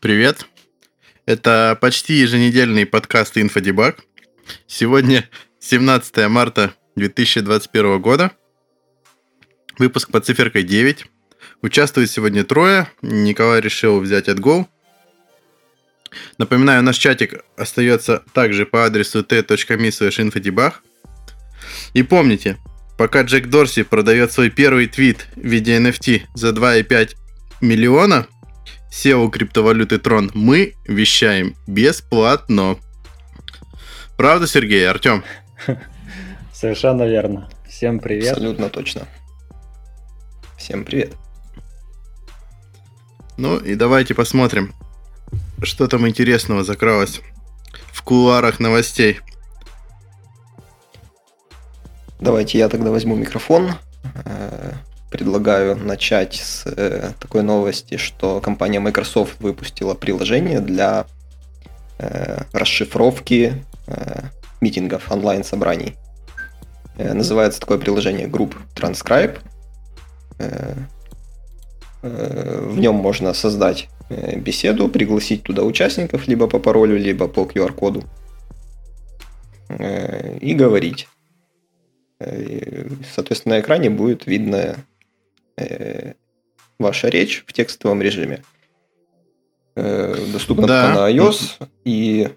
Привет. Это почти еженедельный подкаст «Инфодебаг». Сегодня 17 марта 2021 года. Выпуск под циферкой 9. Участвует сегодня трое. Николай решил взять отгул. Напоминаю, наш чатик остается также по адресу t.me. И помните, пока Джек Дорси продает свой первый твит в виде NFT за 2,5 миллиона, SEO криптовалюты Трон мы вещаем бесплатно. Правда, Сергей, Артем? Совершенно верно. Всем привет. Абсолютно точно. Всем привет. Ну и давайте посмотрим, что там интересного закралось в кулуарах новостей. Давайте я тогда возьму микрофон. Э, предлагаю начать с э, такой новости, что компания Microsoft выпустила приложение для э, расшифровки митингов, онлайн-собраний. Называется такое приложение Group Transcribe. В нем можно создать беседу, пригласить туда участников либо по паролю, либо по QR-коду и говорить. Э, соответственно, на экране будет видно э, ваша речь в текстовом режиме. Э, доступна да. на iOS. И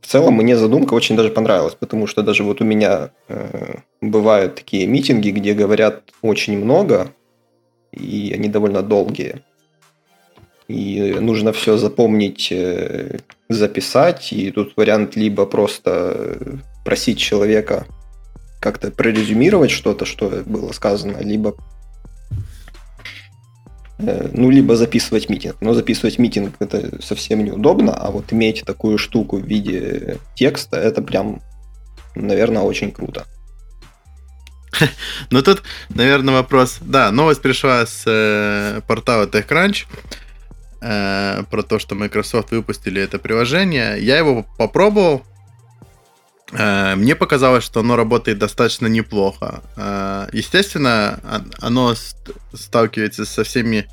в целом мне задумка очень даже понравилась, потому что даже вот у меня бывают такие митинги, где говорят очень много, и они довольно долгие. И нужно все запомнить, записать, и тут вариант либо просто просить человека как-то прорезюмировать что-то, что было сказано, либо э, ну, либо записывать митинг. Но записывать митинг это совсем неудобно, а вот иметь такую штуку в виде текста, это прям, наверное, очень круто. Ну тут, наверное, вопрос. Да, новость пришла с э, портала TechCrunch э, про то, что Microsoft выпустили это приложение. Я его попробовал. Э, мне показалось, что оно работает достаточно неплохо. Э, естественно, оно сталкивается со всеми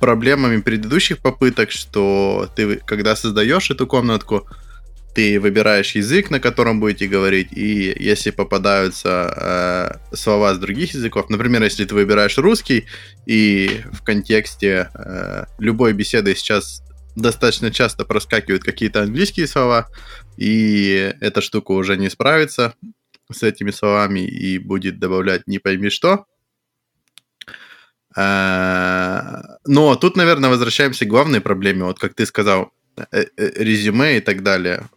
проблемами предыдущих попыток, что ты, когда создаешь эту комнатку, ты выбираешь язык, на котором будете говорить, и если попадаются э, слова с других языков, например, если ты выбираешь русский, и в контексте э, любой беседы сейчас достаточно часто проскакивают какие-то английские слова, и эта штука уже не справится с этими словами и будет добавлять не пойми что. А, но тут, наверное, возвращаемся к главной проблеме. Вот как ты сказал, э, э, резюме и так далее.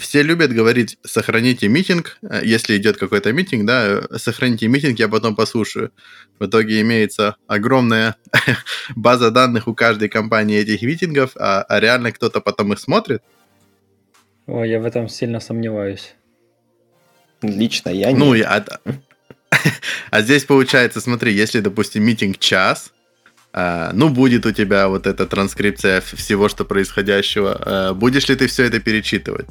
Все любят говорить, сохраните митинг, э, если идет какой-то митинг, да, сохраните митинг, я потом послушаю. В итоге имеется огромная база данных у каждой компании этих митингов, а, а реально кто-то потом их смотрит. О, я в этом сильно сомневаюсь. Лично я не. Ну, я... а здесь получается, смотри, если, допустим, митинг час, а, ну, будет у тебя вот эта транскрипция всего, что происходящего, а, будешь ли ты все это перечитывать?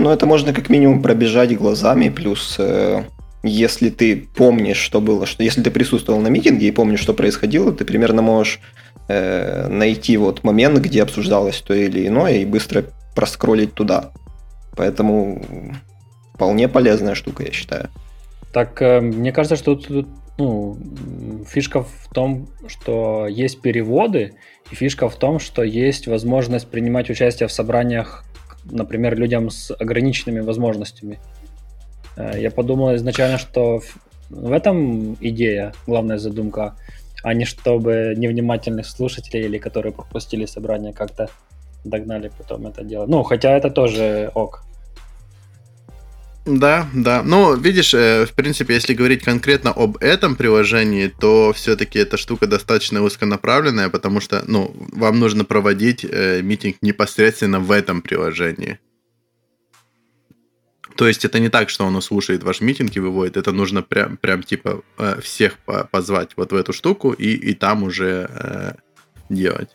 Ну, это можно как минимум пробежать глазами, плюс э, если ты помнишь, что было, что если ты присутствовал на митинге и помнишь, что происходило, ты примерно можешь э, найти вот момент, где обсуждалось то или иное, и быстро проскролить туда. Поэтому вполне полезная штука, я считаю. Так, э, мне кажется, что тут ну, фишка в том, что есть переводы, и фишка в том, что есть возможность принимать участие в собраниях, например, людям с ограниченными возможностями. Э, я подумал изначально, что в этом идея, главная задумка, а не чтобы невнимательных слушателей или которые пропустили собрание как-то догнали потом это дело. Ну, хотя это тоже ок. Да, да. Ну, видишь, э, в принципе, если говорить конкретно об этом приложении, то все-таки эта штука достаточно узконаправленная, потому что, ну, вам нужно проводить э, митинг непосредственно в этом приложении. То есть это не так, что оно слушает ваш митинг и выводит, это нужно прям, прям типа э, всех позвать вот в эту штуку и, и там уже э, делать.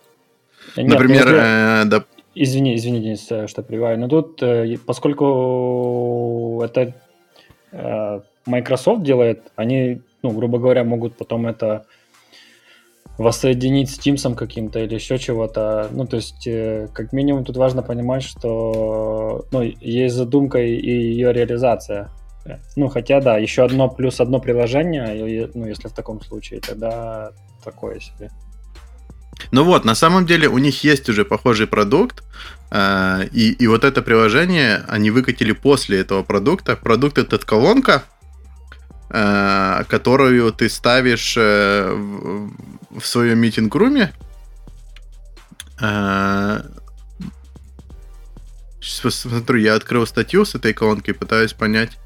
Нет, Например, э, да, Извини, извини, Денис, э, что прибавлю. Но тут, э, поскольку это э, Microsoft делает, они, ну, грубо говоря, могут потом это воссоединить с Тимсом каким-то или еще чего-то. Ну, то есть, как минимум, тут важно понимать, что ну, есть задумка и ее реализация. Ну, хотя, да, еще одно плюс одно приложение, ну, если в таком случае, тогда такое себе. Ну вот, на самом деле у них есть уже похожий продукт, э, и, и вот это приложение они выкатили после этого продукта. Продукт этот колонка, э, которую ты ставишь э, в, в своем митинг-руме. Сейчас посмотрю, я открыл статью с этой колонкой, пытаюсь понять.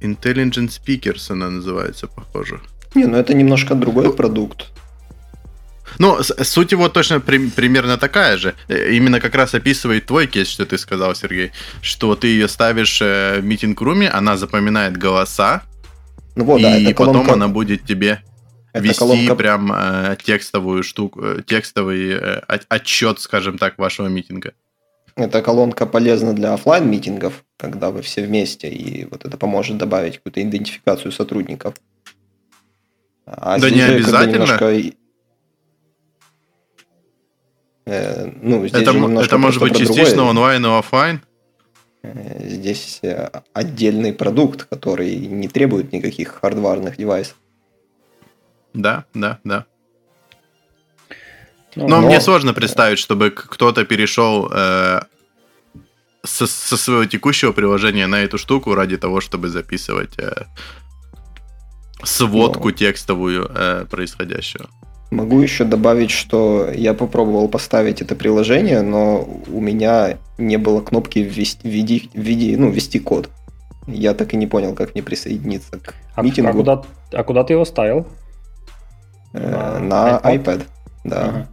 Intelligent Speakers она называется, похоже. Не, ну это немножко другой продукт. Ну, суть его точно при, примерно такая же. Э, именно как раз описывает твой кейс, что ты сказал, Сергей. Что ты ее ставишь э, в митинг-руме, она запоминает голоса, ну вот, и да, это потом колонка... она будет тебе это вести колонка... прям э, текстовую штуку, э, текстовый э, отчет, скажем так, вашего митинга. Эта колонка полезна для офлайн митингов, когда вы все вместе, и вот это поможет добавить какую-то идентификацию сотрудников. А да не обязательно. Немножко Э, ну, здесь это, это может быть частично онлайн и офлайн? Э, здесь э, отдельный продукт, который не требует никаких хардварных девайсов. Да, да, да. Ну, но, но мне сложно представить, чтобы кто-то перешел э, со, со своего текущего приложения на эту штуку ради того, чтобы записывать э, сводку но... текстовую э, происходящего. Могу еще добавить, что я попробовал поставить это приложение, но у меня не было кнопки ввести, введи, введи, ну, ввести код. Я так и не понял, как мне присоединиться к а, митингу. А куда, а куда ты его ставил? Э, на iPad, iPad да. Ага.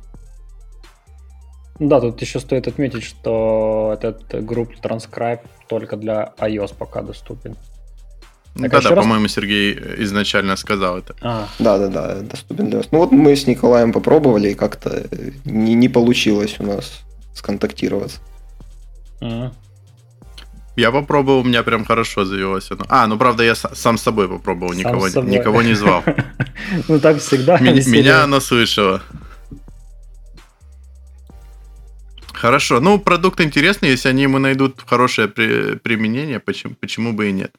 Да, тут еще стоит отметить, что этот групп Transcribe только для iOS пока доступен. Так, да, да, раз... по-моему, Сергей изначально сказал это. А. Да, да, да, доступен для вас. Ну вот мы с Николаем попробовали, и как-то не, не получилось у нас сконтактироваться. А. Я попробовал, у меня прям хорошо завелось оно. А, ну правда, я сам с собой попробовал, никого, никого не звал. Ну так всегда. Меня оно слышало. Хорошо. Ну, продукт интересный, если они ему найдут хорошее применение, почему, почему бы и нет.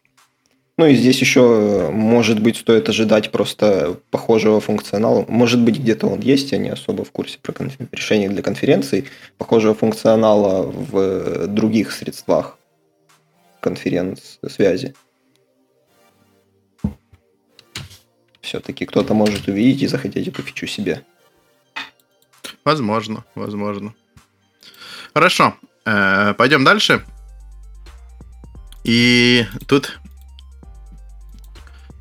Ну и здесь еще, может быть, стоит ожидать просто похожего функционала. Может быть, где-то он есть, я не особо в курсе про конф... решения для конференций. Похожего функционала в других средствах конференц-связи. Все-таки кто-то может увидеть и захотеть эту фичу себе. Возможно, возможно. Хорошо, э, пойдем дальше. И тут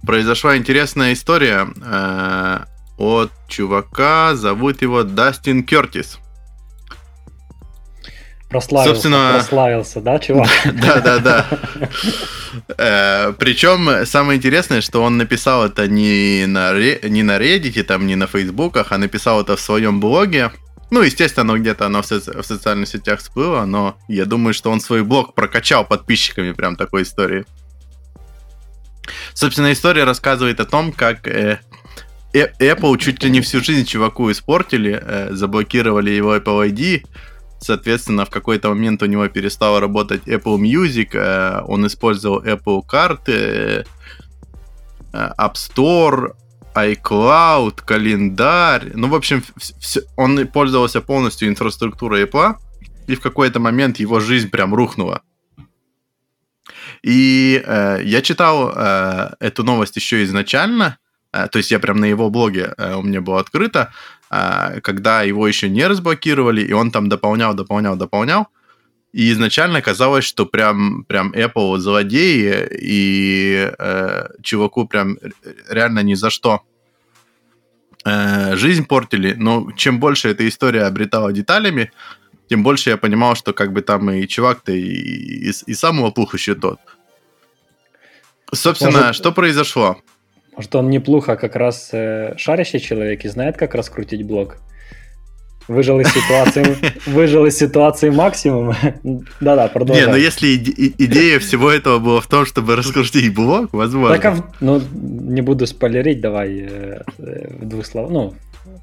произошла интересная история э, от чувака, зовут его Дастин Кертис. Прославился, Собственно... прославился, да, чувак? Да, да, да. Э, Причем самое интересное, что он написал это не на, не на Reddit, там, не на Фейсбуках, а написал это в своем блоге. Ну, естественно, где-то оно в, соци- в социальных сетях всплыло, но я думаю, что он свой блог прокачал подписчиками прям такой истории. Собственно, история рассказывает о том, как э, Apple чуть ли не всю жизнь чуваку испортили, э, заблокировали его Apple ID, соответственно, в какой-то момент у него перестал работать Apple Music, э, он использовал Apple карты, э, App Store, iCloud, календарь. Ну, в общем, все, он пользовался полностью инфраструктурой Apple, и в какой-то момент его жизнь прям рухнула. И э, я читал э, эту новость еще изначально, э, то есть я прям на его блоге э, у меня было открыто, э, когда его еще не разблокировали, и он там дополнял, дополнял, дополнял. И изначально казалось, что прям, прям Apple злодеи, и э, чуваку прям реально ни за что э, жизнь портили. Но чем больше эта история обретала деталями, тем больше я понимал, что как бы там и чувак-то и, и, и сам лопух еще тот. Собственно, может, что произошло? Может, он неплохо как раз э, шарящий человек и знает, как раскрутить блок? Выжил из ситуации, выжил из ситуации максимум. Да-да, продолжай. Не, но если идея всего этого была в том, чтобы раскрутить блок, возможно. Так, а, ну, не буду спойлерить, давай э, в двух словах, ну,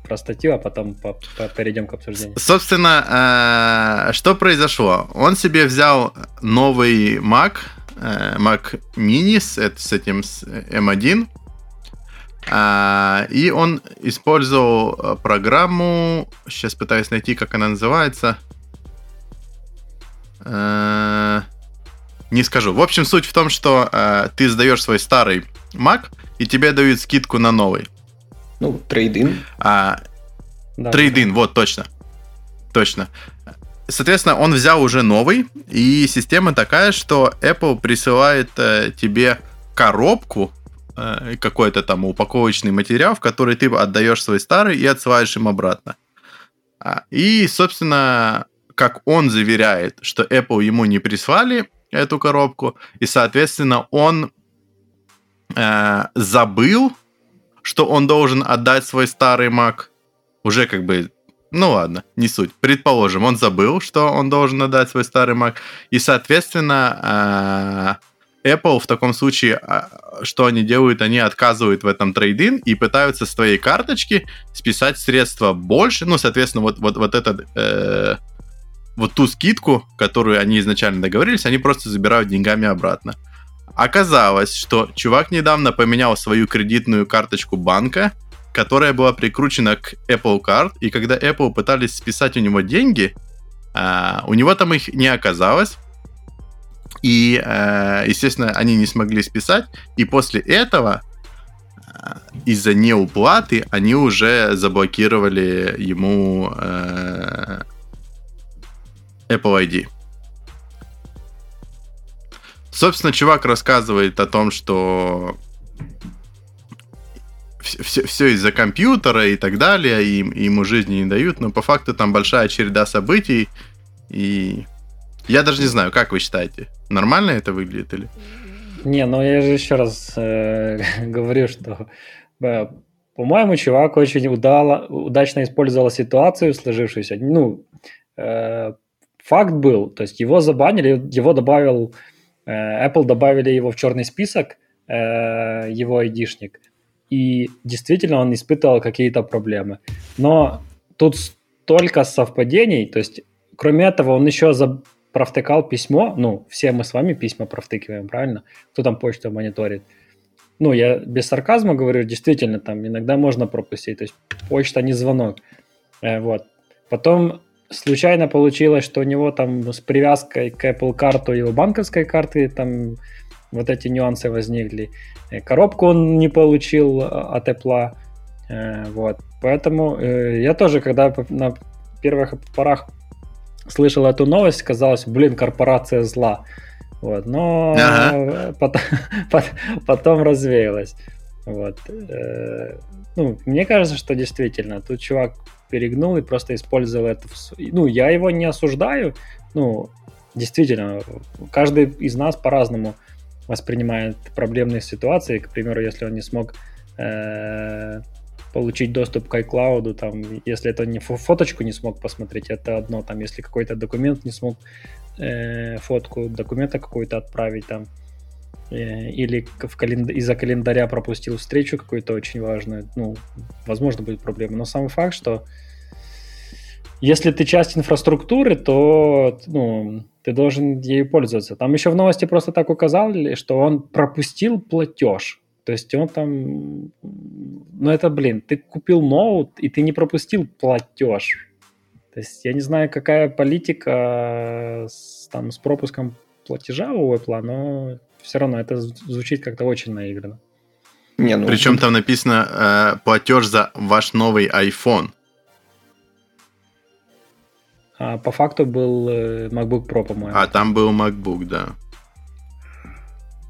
про статью, а потом по, по, перейдем к обсуждению. Собственно, э, что произошло? Он себе взял новый Mac, э, Mac Mini с, с этим с M1, э, и он использовал программу, сейчас пытаюсь найти, как она называется. Э, не скажу. В общем, суть в том, что э, ты сдаешь свой старый Mac, и тебе дают скидку на новый. Ну, трейдин. А, да, трейдин, вот, точно. Точно. Соответственно, он взял уже новый, и система такая, что Apple присылает э, тебе коробку, э, какой-то там упаковочный материал, в который ты отдаешь свой старый и отсылаешь им обратно. А, и, собственно, как он заверяет, что Apple ему не прислали эту коробку, и, соответственно, он э, забыл, что он должен отдать свой старый Mac. Уже как бы, ну ладно, не суть. Предположим, он забыл, что он должен отдать свой старый Mac, и, соответственно, э, Apple в таком случае, э, что они делают, они отказывают в этом трейдин и пытаются с твоей карточки списать средства больше, ну, соответственно, вот, вот, вот этот э, вот ту скидку, которую они изначально договорились, они просто забирают деньгами обратно. Оказалось, что чувак недавно поменял свою кредитную карточку банка, которая была прикручена к Apple Card, и когда Apple пытались списать у него деньги, а, у него там их не оказалось, и, а, естественно, они не смогли списать, и после этого а, из-за неуплаты они уже заблокировали ему Apple ID. Собственно, чувак рассказывает о том, что все, все из-за компьютера и так далее, и, и ему жизни не дают, но по факту там большая череда событий, и я даже не знаю, как вы считаете, нормально это выглядит или? Не, ну я же еще раз э, говорю, что э, по-моему, чувак очень удало, удачно использовал ситуацию сложившуюся. Ну, э, факт был, то есть его забанили, его добавил, Apple добавили его в черный список, э, его айдишник, и действительно он испытывал какие-то проблемы. Но тут столько совпадений, то есть кроме этого он еще за провтыкал письмо, ну, все мы с вами письма провтыкиваем, правильно? Кто там почту мониторит? Ну, я без сарказма говорю, действительно, там иногда можно пропустить, то есть почта не звонок. Э, вот. Потом случайно получилось, что у него там с привязкой к Apple карту его банковской карты там вот эти нюансы возникли. Э, коробку он не получил э, от Apple. Э, вот. Поэтому я тоже, когда на первых порах слышал эту новость, казалось, блин, корпорация зла. Вот, но ага. потом, потом развеялась. Вот. Ну, мне кажется, что действительно, тут чувак перегнул и просто использовал это. Ну, я его не осуждаю. Ну, действительно, каждый из нас по-разному воспринимает проблемные ситуации. К примеру, если он не смог э, получить доступ к iCloud, там, если это не фоточку не смог посмотреть, это одно. Там, если какой-то документ не смог э, фотку документа какую-то отправить, там, или в календ... из-за календаря пропустил встречу какую-то очень важную, ну, возможно, будет проблема. Но сам факт, что если ты часть инфраструктуры, то ну, ты должен ею пользоваться. Там еще в новости просто так указали, что он пропустил платеж. То есть он там... Ну это, блин, ты купил ноут, и ты не пропустил платеж. То есть я не знаю, какая политика с, там, с пропуском платежа у Apple, но все равно это звучит как-то очень наигранно. Не, ну, Причем там написано э, платеж за ваш новый iPhone. А по факту был э, MacBook Pro, по-моему. А там был MacBook, да.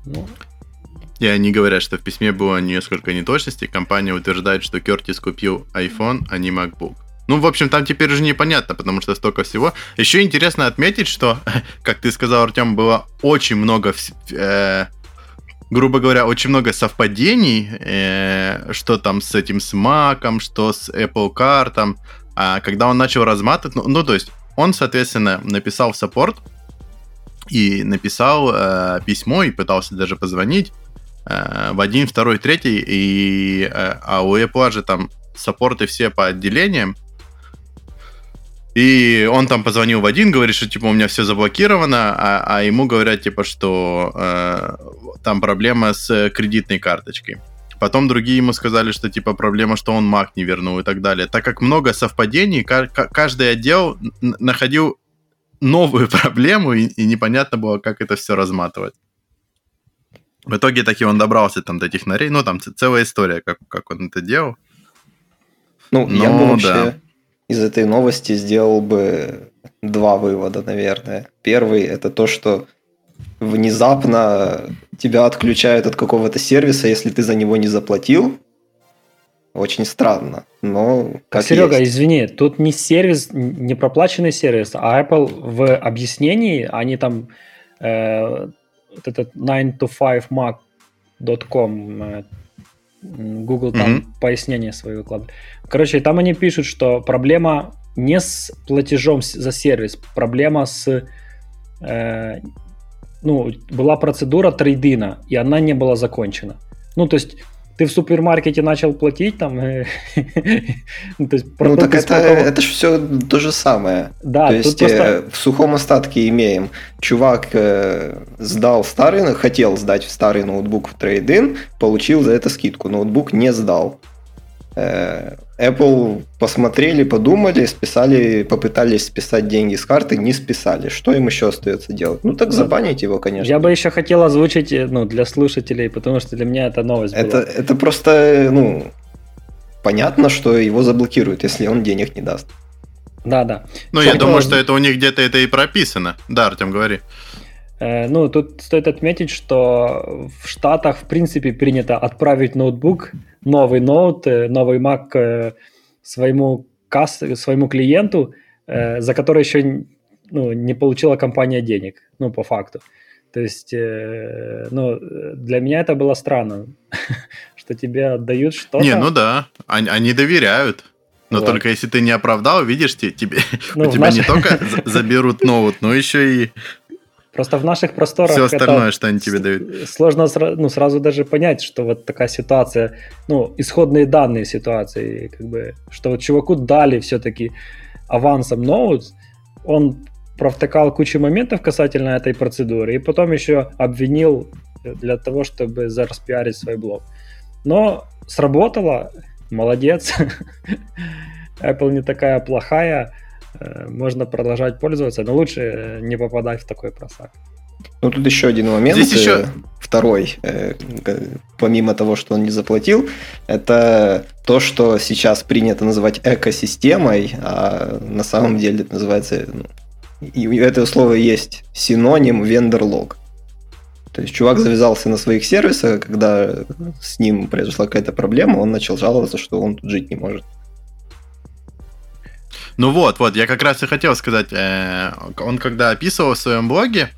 Ну. И они говорят, что в письме было несколько неточностей. Компания утверждает, что Кертис купил iPhone, а не MacBook. Ну, в общем, там теперь уже непонятно, потому что столько всего. Еще интересно отметить, что, как ты сказал, Артем, было очень много, э, грубо говоря, очень много совпадений, э, что там с этим с Mac, что с Apple Car, там, а когда он начал разматывать, ну, ну то есть он, соответственно, написал в саппорт и написал э, письмо и пытался даже позвонить э, в один, второй, третий, и, э, а у Apple же там саппорты все по отделениям. И он там позвонил в один, говорит, что типа у меня все заблокировано, а, а ему говорят типа, что э, там проблема с кредитной карточкой. Потом другие ему сказали, что типа проблема, что он Mac не вернул и так далее. Так как много совпадений, каждый отдел находил новую проблему, и, и непонятно было, как это все разматывать. В итоге таки он добрался там до технарей, ну там целая история, как, как он это делал. Ну, Но, я бы вообще да. Из этой новости сделал бы два вывода, наверное. Первый это то, что внезапно тебя отключают от какого-то сервиса, если ты за него не заплатил. Очень странно, но как Серега, есть. извини, тут не сервис, не проплаченный сервис, а Apple в объяснении, они там э, вот этот 9to5mac.com э, Google там mm-hmm. пояснение свое выкладывает. Короче, там они пишут, что проблема не с платежом за сервис, проблема с э, ну, была процедура трейдина, и она не была закончена. Ну, то есть ты в супермаркете начал платить там. ну, то есть, ну так это, это же все то же самое. Да, то есть просто... Э, в сухом остатке имеем. Чувак э, сдал старый, хотел сдать старый ноутбук в трейдин, получил за это скидку. Ноутбук не сдал. Э, Apple посмотрели, подумали, списали, попытались списать деньги с карты, не списали. Что им еще остается делать? Ну так забанить его, конечно. Я бы еще хотел озвучить э, ну, для слушателей, потому что для меня это новость это, была. Это просто, ну, понятно, что его заблокируют, если он денег не даст. Да, да. Ну, я думаю, что это у них где-то это и прописано. Да, Артем, говори. Э, ну, тут стоит отметить, что в Штатах, в принципе, принято отправить ноутбук, новый ноут, э, новый Mac э, своему, касс, своему клиенту, за который еще ну, не получила компания денег, ну, по факту. То есть, ну, для меня это было странно, что тебе отдают что-то. Не, ну да, они, они доверяют. Но вот. только если ты не оправдал, видишь, тебе, ну, у тебя наш... не только заберут ноут, но еще и Просто в наших просторах все остальное, что они тебе дают. Сложно ну, сразу даже понять, что вот такая ситуация, ну, исходные данные ситуации, как бы, что вот чуваку дали все-таки авансом ноут, он провтыкал кучу моментов касательно этой процедуры, и потом еще обвинил для того, чтобы зараспиарить свой блог. Но сработало, молодец. Apple не такая плохая, Э, можно продолжать пользоваться, но лучше э, не попадать в такой просак. Ну, тут еще один момент. Здесь еще... Э, второй, помимо того, что он не заплатил, это то, что сейчас принято называть экосистемой, а на самом деле это называется... И у этого слова есть синоним вендор-лог. То есть чувак завязался на своих сервисах, когда с ним произошла какая-то проблема, он начал жаловаться, что он тут жить не может. Ну вот, вот, я как раз и хотел сказать, э, он когда описывал в своем блоге,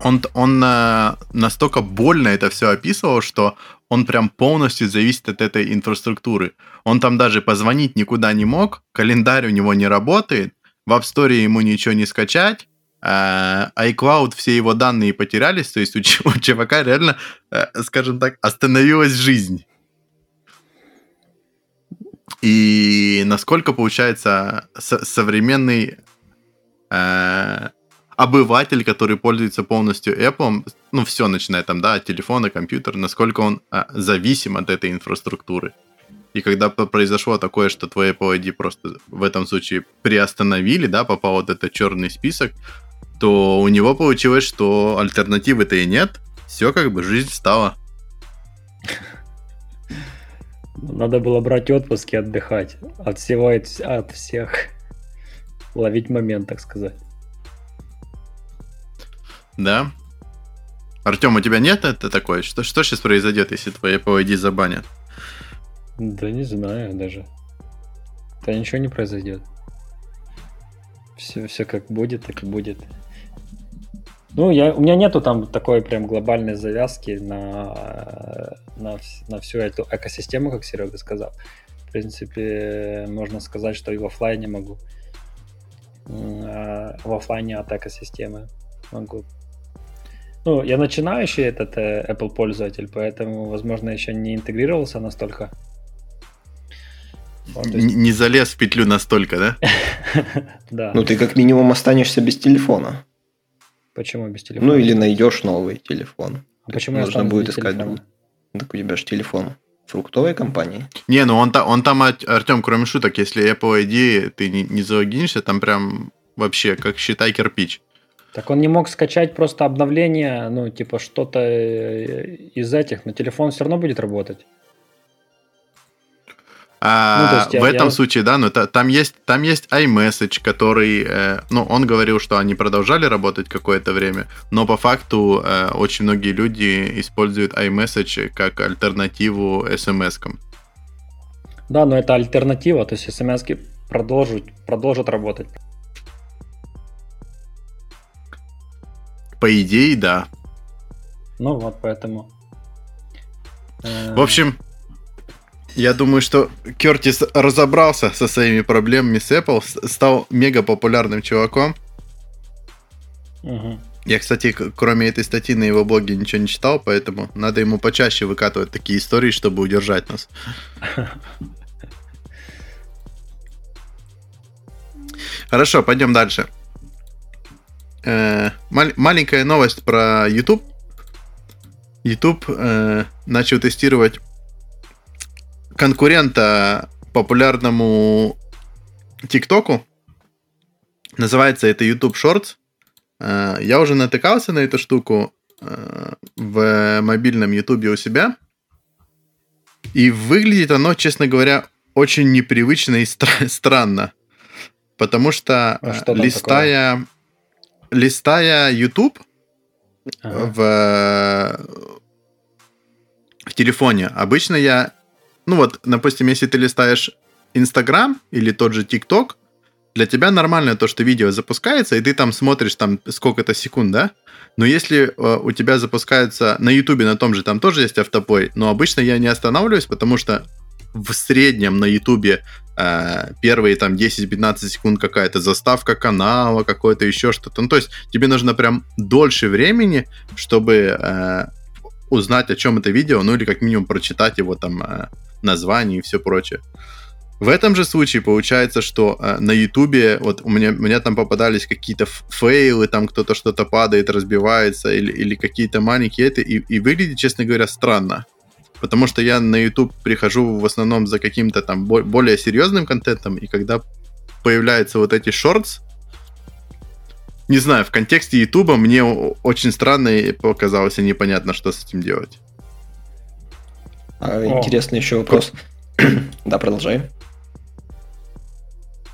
он, он э, настолько больно это все описывал, что он прям полностью зависит от этой инфраструктуры. Он там даже позвонить никуда не мог, календарь у него не работает, в App Store ему ничего не скачать, э, iCloud все его данные потерялись, то есть у, чувака реально, э, скажем так, остановилась жизнь. И насколько, получается, со- современный э- обыватель, который пользуется полностью Apple, ну, все начиная там, да, от телефона, компьютера, насколько он э- зависим от этой инфраструктуры. И когда произошло такое, что твой Apple ID просто в этом случае приостановили, да, попал вот этот черный список, то у него получилось, что альтернативы-то и нет. Все как бы жизнь стала. Надо было брать отпуск и отдыхать. От всего, от всех. Ловить момент, так сказать. Да. Артем, у тебя нет это такое? Что, что сейчас произойдет, если твои Apple забанят? Да не знаю даже. Да ничего не произойдет. Все, все как будет, так и будет. Ну, я, у меня нету там такой прям глобальной завязки на, на, на всю эту экосистему, как Серега сказал. В принципе, можно сказать, что и в офлайне могу. А в офлайне от экосистемы могу. Ну, я начинающий этот э, Apple пользователь, поэтому, возможно, еще не интегрировался настолько Не залез в петлю настолько, да? Да. Ну, ты как минимум останешься без телефона. Почему без телефона? Ну, или найдешь новый телефон. А почему Нужно будет искать другой. Так у тебя же телефон фруктовой компании. Не, ну он, он там, Артем, кроме шуток, если Apple ID ты не, не залогинишься, там прям вообще, как считай, кирпич. Так он не мог скачать просто обновление, ну, типа что-то э, из этих, но телефон все равно будет работать. А, ну, в я, этом я... случае, да, но та, там есть там есть iMessage, который, э, ну, он говорил, что они продолжали работать какое-то время, но по факту э, очень многие люди используют iMessage как альтернативу SMS-кам. Да, но это альтернатива, то есть SMS продолжат, продолжат работать. По идее, да. Ну вот, поэтому. В общем, я думаю, что Кертис разобрался со своими проблемами с Apple, стал мега популярным чуваком. Угу. Я, кстати, кроме этой статьи на его блоге ничего не читал, поэтому надо ему почаще выкатывать такие истории, чтобы удержать нас. Хорошо, пойдем дальше. Э, маленькая новость про YouTube. YouTube э, начал тестировать конкурента популярному ТикТоку. Называется это YouTube Shorts. Э, я уже натыкался на эту штуку э, в мобильном YouTube у себя. И выглядит оно, честно говоря, очень непривычно и стра- странно. Потому что, а что листая, листая YouTube ага. в, в телефоне, обычно я ну вот, допустим, если ты листаешь Инстаграм или тот же ТикТок, для тебя нормально то, что видео запускается, и ты там смотришь там сколько-то секунд, да? Но если э, у тебя запускается на Ютубе, на том же, там тоже есть автоплей, но обычно я не останавливаюсь, потому что в среднем на Ютубе э, первые там 10-15 секунд какая-то заставка канала, какое-то еще что-то. Ну, то есть тебе нужно прям дольше времени, чтобы э, узнать, о чем это видео, ну или как минимум прочитать его там э, название и все прочее. В этом же случае получается, что э, на Ютубе вот у меня, у меня там попадались какие-то фейлы, там кто-то что-то падает, разбивается, или, или какие-то маленькие это, и, и выглядит, честно говоря, странно. Потому что я на YouTube прихожу в основном за каким-то там более серьезным контентом, и когда появляются вот эти шортс, не знаю, в контексте Ютуба мне очень странно и показалось и непонятно, что с этим делать. А, интересный еще вопрос. да, продолжай.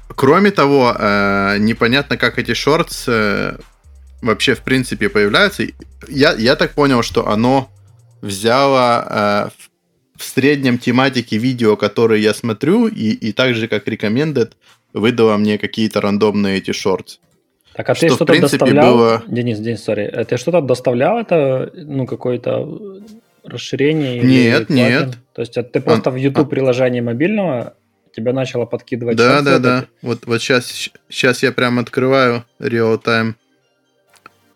Кроме того, э, непонятно, как эти шортс э, вообще в принципе появляются. Я, я так понял, что оно взяло э, в среднем тематике видео, которые я смотрю, и, и так же, как recommended, выдало мне какие-то рандомные эти шортс. Так, а что, ты что-то доставлял? Было... Денис, Денис, сори. Ты что-то доставлял это, ну, какой-то расширение? Нет, нет. То есть ты просто а, в YouTube а... приложении мобильного тебя начало подкидывать. Да, да, да. Вот, вот сейчас, сейчас я прям открываю real-time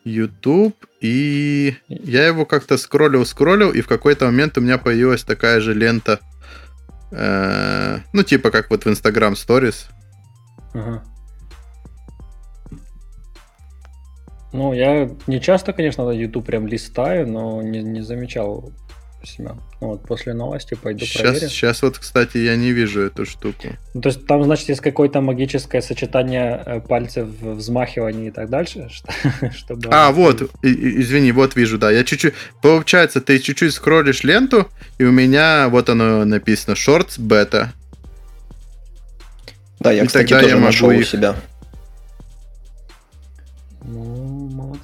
YouTube, и я его как-то скроллил, скроллил, и в какой-то момент у меня появилась такая же лента, э, ну, типа как вот в Instagram Stories. Ага. Ну, я не часто, конечно, на YouTube прям листаю, но не, не замечал себя. Ну, вот после новости пойду сейчас, проверю. Сейчас вот, кстати, я не вижу эту штуку. Ну, то есть там, значит, есть какое-то магическое сочетание э, пальцев, взмахивания и так дальше, чтобы... А, вот, извини, вот вижу, да. Я чуть-чуть... Получается, ты чуть-чуть скроллишь ленту, и у меня вот оно написано Shorts Beta. Да, я, и кстати, тоже я нашел их... у себя.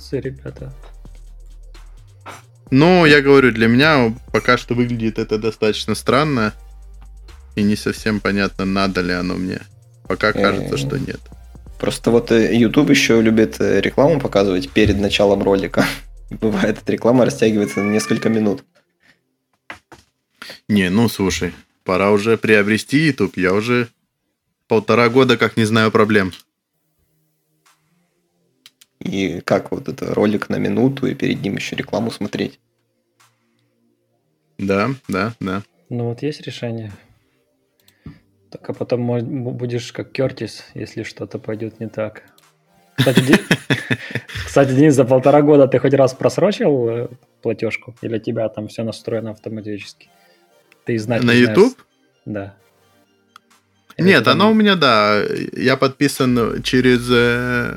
Молодцы, ребята. Ну, я говорю, для меня пока что выглядит это достаточно странно. И не совсем понятно, надо ли оно мне. Пока кажется, что нет. Просто вот э, YouTube еще любит э, рекламу показывать перед началом ролика. Бывает, эта реклама растягивается на несколько минут. Не, ну слушай, пора уже приобрести YouTube. Я уже полтора года как не знаю проблем. И как вот это ролик на минуту, и перед ним еще рекламу смотреть. Да, да, да. Ну вот есть решение. Так а потом будешь как Кертис, если что-то пойдет не так. Кстати, Ди... Кстати, Денис, за полтора года ты хоть раз просрочил э, платежку? Или у тебя там все настроено автоматически? Ты знать На YouTube? Да. Нет, там... оно у меня, да. Я подписан через э,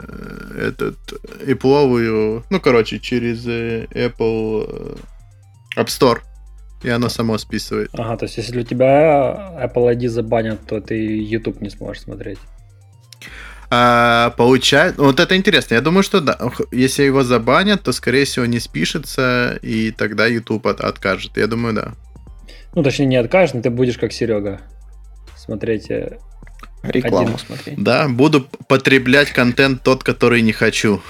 этот Apple, ну, короче, через э, Apple э, App Store. И оно само списывает. Ага, то есть если у тебя Apple ID забанят, то ты YouTube не сможешь смотреть. А, получает... Вот это интересно. Я думаю, что да. Если его забанят, то, скорее всего, не спишется, и тогда YouTube от, откажет. Я думаю, да. Ну, точнее, не откажет, но ты будешь как Серега. Смотреть э, Рекламу один. смотреть. Да, буду потреблять контент тот, который не хочу.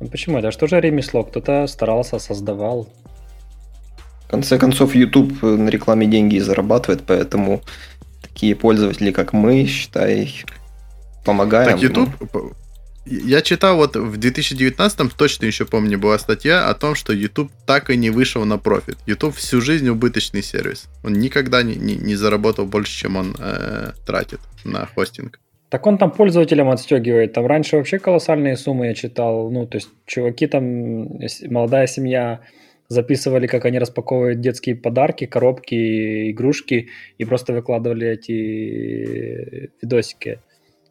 Ну, почему? Это что же ремесло? Кто-то старался, создавал. В конце концов, YouTube на рекламе деньги зарабатывает, поэтому такие пользователи, как мы, считай, помогаем. Так, YouTube, ну. Я читал вот в 2019 точно еще помню была статья о том, что YouTube так и не вышел на профит. YouTube всю жизнь убыточный сервис. Он никогда не, не, не заработал больше, чем он э, тратит на хостинг. Так он там пользователям отстегивает. Там раньше вообще колоссальные суммы я читал. Ну, то есть, чуваки там, молодая семья записывали, как они распаковывают детские подарки, коробки, игрушки, и просто выкладывали эти видосики.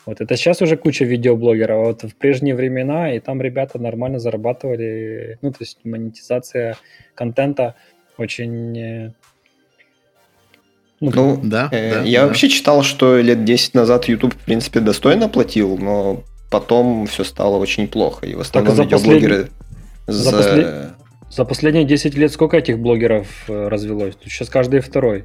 Вот это сейчас уже куча видеоблогеров, а вот в прежние времена, и там ребята нормально зарабатывали, ну, то есть монетизация контента очень... Э, ну, ну да, э, да. Я да. вообще читал, что лет 10 назад YouTube, в принципе, достойно платил, но потом все стало очень плохо, и в основном за видеоблогеры... Послед... За, за, послед... за последние 10 лет сколько этих блогеров э, развелось? Тут сейчас каждый второй.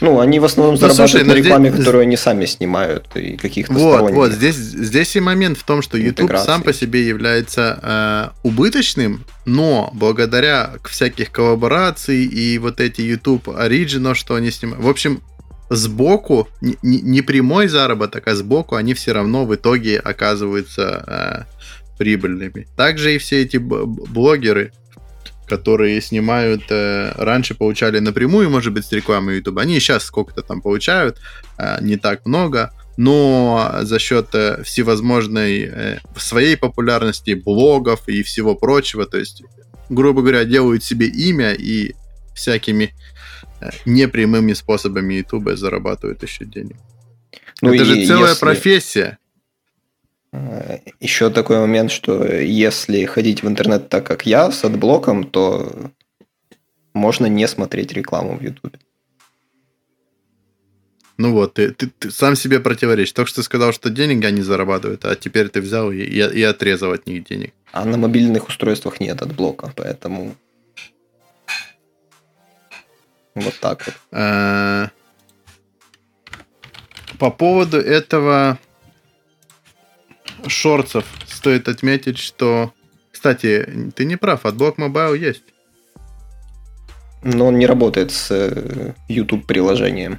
Ну, они в основном да, зарабатывают слушай, на рекламе, здесь... которую они сами снимают, и каких-то Вот, сторонних вот, здесь, здесь и момент в том, что YouTube сам по себе является э, убыточным, но благодаря всяких коллабораций и вот эти YouTube Original, что они снимают, в общем, сбоку, не, не прямой заработок, а сбоку они все равно в итоге оказываются э, прибыльными. Также и все эти блогеры, которые снимают, э, раньше получали напрямую, может быть, с рекламы YouTube. Они сейчас сколько-то там получают, э, не так много, но за счет э, всевозможной э, своей популярности блогов и всего прочего, то есть, грубо говоря, делают себе имя и всякими э, непрямыми способами YouTube зарабатывают еще денег. Ну Это же целая если... профессия. Еще такой момент, что если ходить в интернет так, как я, с adblock ом, то можно не смотреть рекламу в YouTube. Ну вот, ты, ты, ты сам себе противоречишь. Только что сказал, что денег они зарабатывают, а теперь ты взял и, и, и отрезал от них денег. А на мобильных устройствах нет adblock а, поэтому... Вот так вот. А... По поводу этого Shorts ев стоит отметить, что... Кстати, ты не прав, adblock mobile есть. Но он не работает с э, YouTube приложением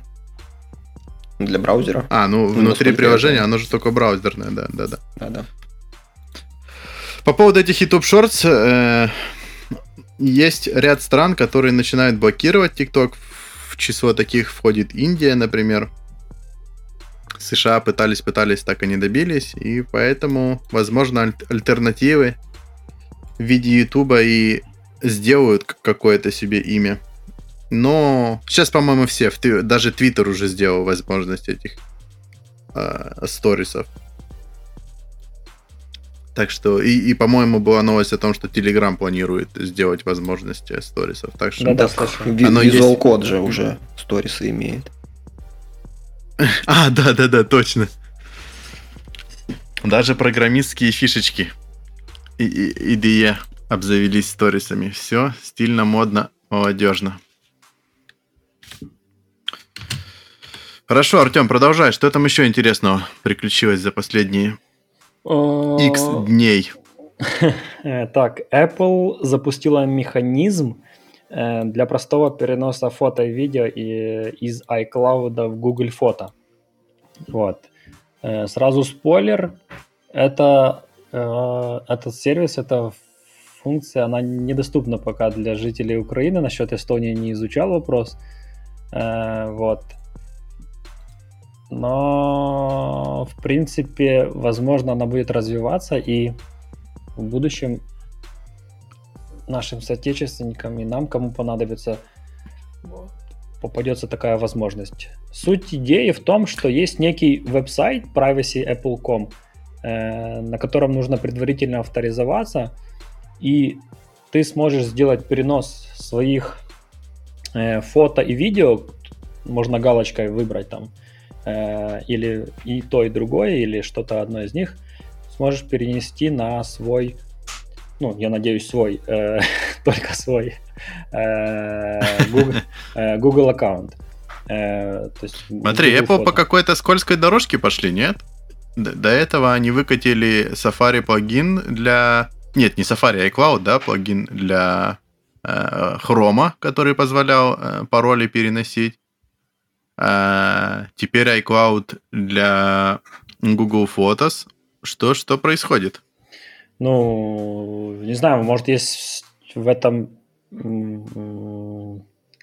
для браузера. А, ну, ну внутри приложения, оно же только браузерное, да, да, да. Да, да. По поводу этих YouTube Shorts, э, есть ряд стран, которые начинают блокировать TikTok. В число таких входит Индия, например. США пытались, пытались, так и не добились, и поэтому, возможно, аль- альтернативы в виде Ютуба и сделают какое-то себе имя. Но сейчас, по-моему, все, даже Твиттер уже сделал возможность этих э, сторисов. Так что, и, и по-моему, была новость о том, что Telegram планирует сделать возможности сторисов. Так что, да, да, оно Visual Code же уже сторисы имеет. А, да, да, да, точно. Даже программистские фишечки и, и IDE обзавелись сторисами. Все стильно, модно, молодежно. Хорошо, Артем, продолжай. Что там еще интересного приключилось за последние X дней? Так, Apple запустила механизм, для простого переноса фото и видео из iCloud в Google Фото. Вот. Э, сразу спойлер, это, э, этот сервис, эта функция, она недоступна пока для жителей Украины. Насчет Эстонии не изучал вопрос. Вот. но в принципе, возможно, она будет развиваться и в будущем нашим соотечественникам и нам, кому понадобится, попадется такая возможность. Суть идеи в том, что есть некий веб-сайт privacy.apple.com, э, на котором нужно предварительно авторизоваться, и ты сможешь сделать перенос своих э, фото и видео, можно галочкой выбрать там, э, или и то, и другое, или что-то одно из них, сможешь перенести на свой ну, я надеюсь, свой, э, только свой э, Google, э, Google аккаунт. Э, то есть Смотри, Google Apple фото. по какой-то скользкой дорожке пошли, нет? До этого они выкатили Safari плагин для... Нет, не Safari, а iCloud, да, плагин для э, Chrome, который позволял э, пароли переносить. Э, теперь iCloud для Google Photos. Что, что происходит? Ну, не знаю, может, есть в этом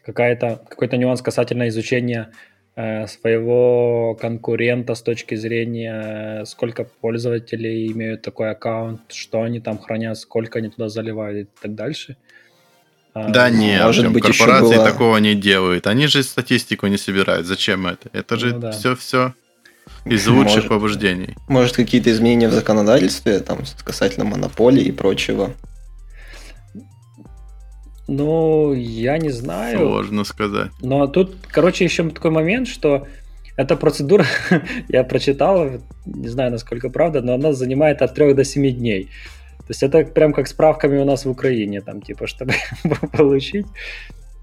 какая-то, какой-то нюанс касательно изучения э, своего конкурента с точки зрения, сколько пользователей имеют такой аккаунт, что они там хранят, сколько они туда заливают и так дальше. А, да нет, может быть, корпорации было... такого не делают. Они же статистику не собирают. Зачем это? Это же ну, да. все, все из лучших может, побуждений. Может, какие-то изменения в законодательстве, там, касательно монополии и прочего? Ну, я не знаю. Сложно сказать. Но тут, короче, еще такой момент, что эта процедура, я прочитал, не знаю, насколько правда, но она занимает от 3 до 7 дней. То есть это прям как справками у нас в Украине, там, типа, чтобы получить.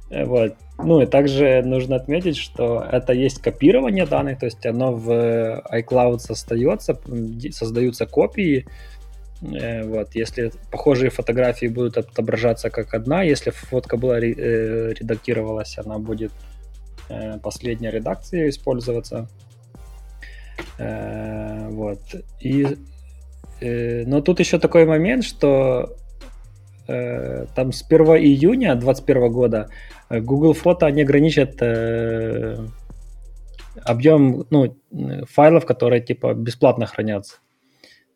Вот. Ну и также нужно отметить, что это есть копирование данных, то есть оно в iCloud остается, создаются копии. Э, вот, если похожие фотографии будут отображаться как одна, если фотка была э, редактировалась, она будет э, последняя редакция использоваться. Вот. И, но тут еще такой момент, что там с 1 июня 2021 года Google фото они ограничат э, объем ну, файлов, которые типа бесплатно хранятся.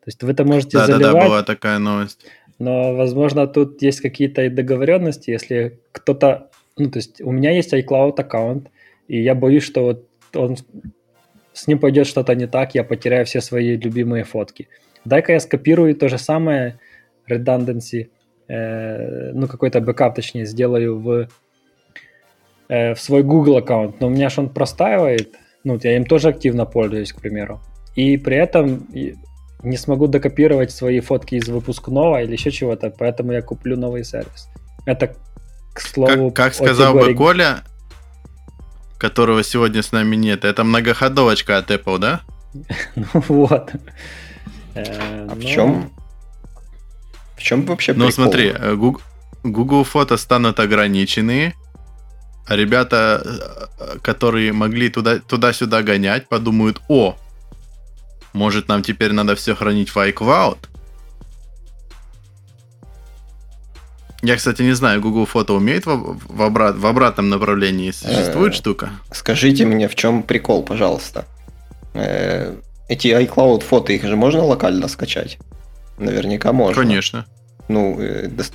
То есть вы это можете да, заливать. Да, да, была такая новость. Но, возможно, тут есть какие-то договоренности, если кто-то... Ну, то есть у меня есть iCloud аккаунт, и я боюсь, что вот он с ним пойдет что-то не так, я потеряю все свои любимые фотки. Дай-ка я скопирую то же самое, redundancy, э, ну, какой-то бэкап, точнее, сделаю в э, в свой Google аккаунт, но у меня же он простаивает, ну, я им тоже активно пользуюсь, к примеру. И при этом не смогу докопировать свои фотки из выпускного или еще чего-то, поэтому я куплю новый сервис. Это, к слову... Как, как сказал категории... бы Коля, которого сегодня с нами нет, это многоходовочка от Apple, да? ну вот. Э, а в чем? В чем вообще Ну смотри, э, Google фото станут ограниченные, а ребята, э, которые могли туда, туда-сюда гонять, подумают, о, может нам теперь надо все хранить в iCloud? Я, кстати, не знаю, Google фото умеет в, в, обрат, в обратном направлении существует э, штука? Скажите мне, в чем прикол, пожалуйста. Э, эти iCloud фото, их же можно локально скачать? Наверняка можно. Конечно. Ну,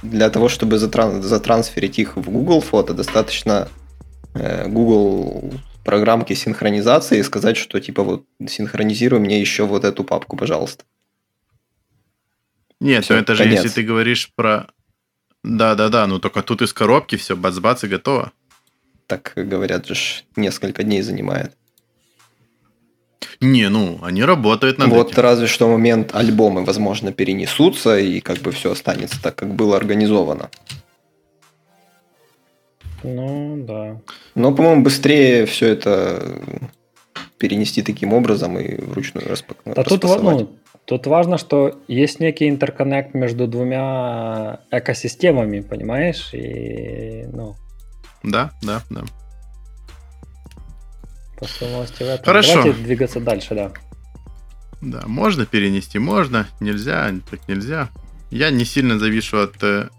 для того, чтобы затрансферить их в Google фото, достаточно Google программки синхронизации и сказать, что типа вот синхронизируй мне еще вот эту папку, пожалуйста. Нет, все, ну это конец. же если ты говоришь про... Да-да-да, ну только тут из коробки все, бац-бац и готово. Так говорят же, несколько дней занимает. Не, ну, они работают над Вот этим. разве что момент альбомы, возможно, перенесутся, и как бы все останется так, как было организовано. Ну, да. Но, по-моему, быстрее все это перенести таким образом и вручную распаковать. Да тут, ну, тут важно, что есть некий интерконнект между двумя экосистемами, понимаешь? И, ну... Да, да, да. После новости в этом. Хорошо. Давайте двигаться дальше, да. Да, можно перенести, можно, нельзя, так нельзя. Я не сильно завишу от э,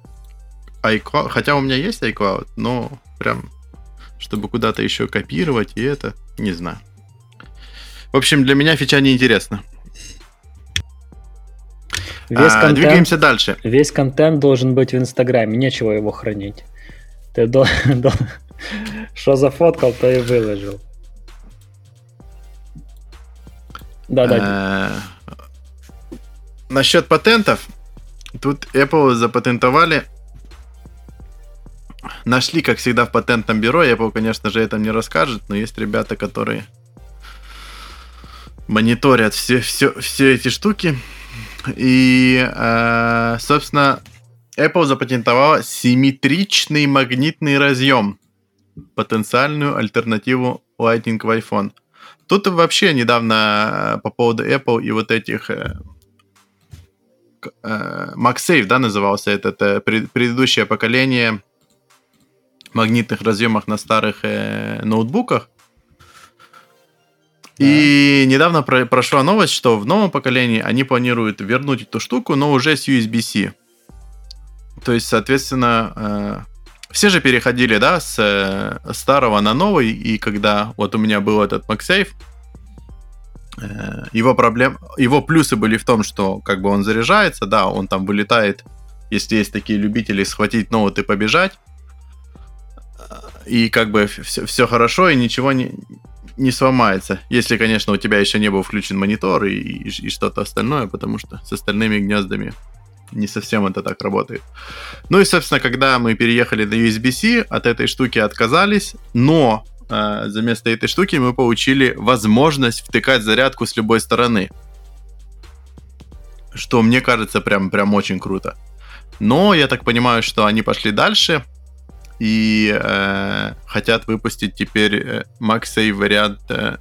iCloud, хотя у меня есть iCloud, но прям, чтобы куда-то еще копировать, и это, не знаю. В общем, для меня фича не интересна. Весь А, контент, двигаемся дальше. весь контент должен быть в Инстаграме, нечего его хранить. Ты дол- что зафоткал, то и выложил. Да, да. Э, Насчет патентов. Тут Apple запатентовали. Нашли, как всегда, в патентном бюро. Apple, конечно же, это не расскажет, но есть ребята, которые мониторят все, все, все эти штуки. И, э, собственно, Apple запатентовала симметричный магнитный разъем. Потенциальную альтернативу Lightning в iPhone. Тут вообще недавно э, по поводу Apple и вот этих э, э, MagSafe, да, назывался этот э, пред- предыдущее поколение магнитных разъемах на старых э, ноутбуках. И недавно про- прошла новость, что в новом поколении они планируют вернуть эту штуку, но уже с USB-C. То есть, соответственно, э, все же переходили, да, с э, старого на новый, и когда вот у меня был этот MagSafe, э, его проблем, его плюсы были в том, что как бы он заряжается, да, он там вылетает, если есть такие любители, схватить ноут и побежать, и как бы все, все хорошо, и ничего не, не сломается. Если, конечно, у тебя еще не был включен монитор и, и- и что-то остальное, потому что с остальными гнездами не совсем это так работает. Ну и, собственно, когда мы переехали на USB-C, от этой штуки отказались, но э, за место этой штуки мы получили возможность втыкать зарядку с любой стороны. Что мне кажется прям, прям очень круто. Но я так понимаю, что они пошли дальше и э, хотят выпустить теперь э, MagSafe вариант э,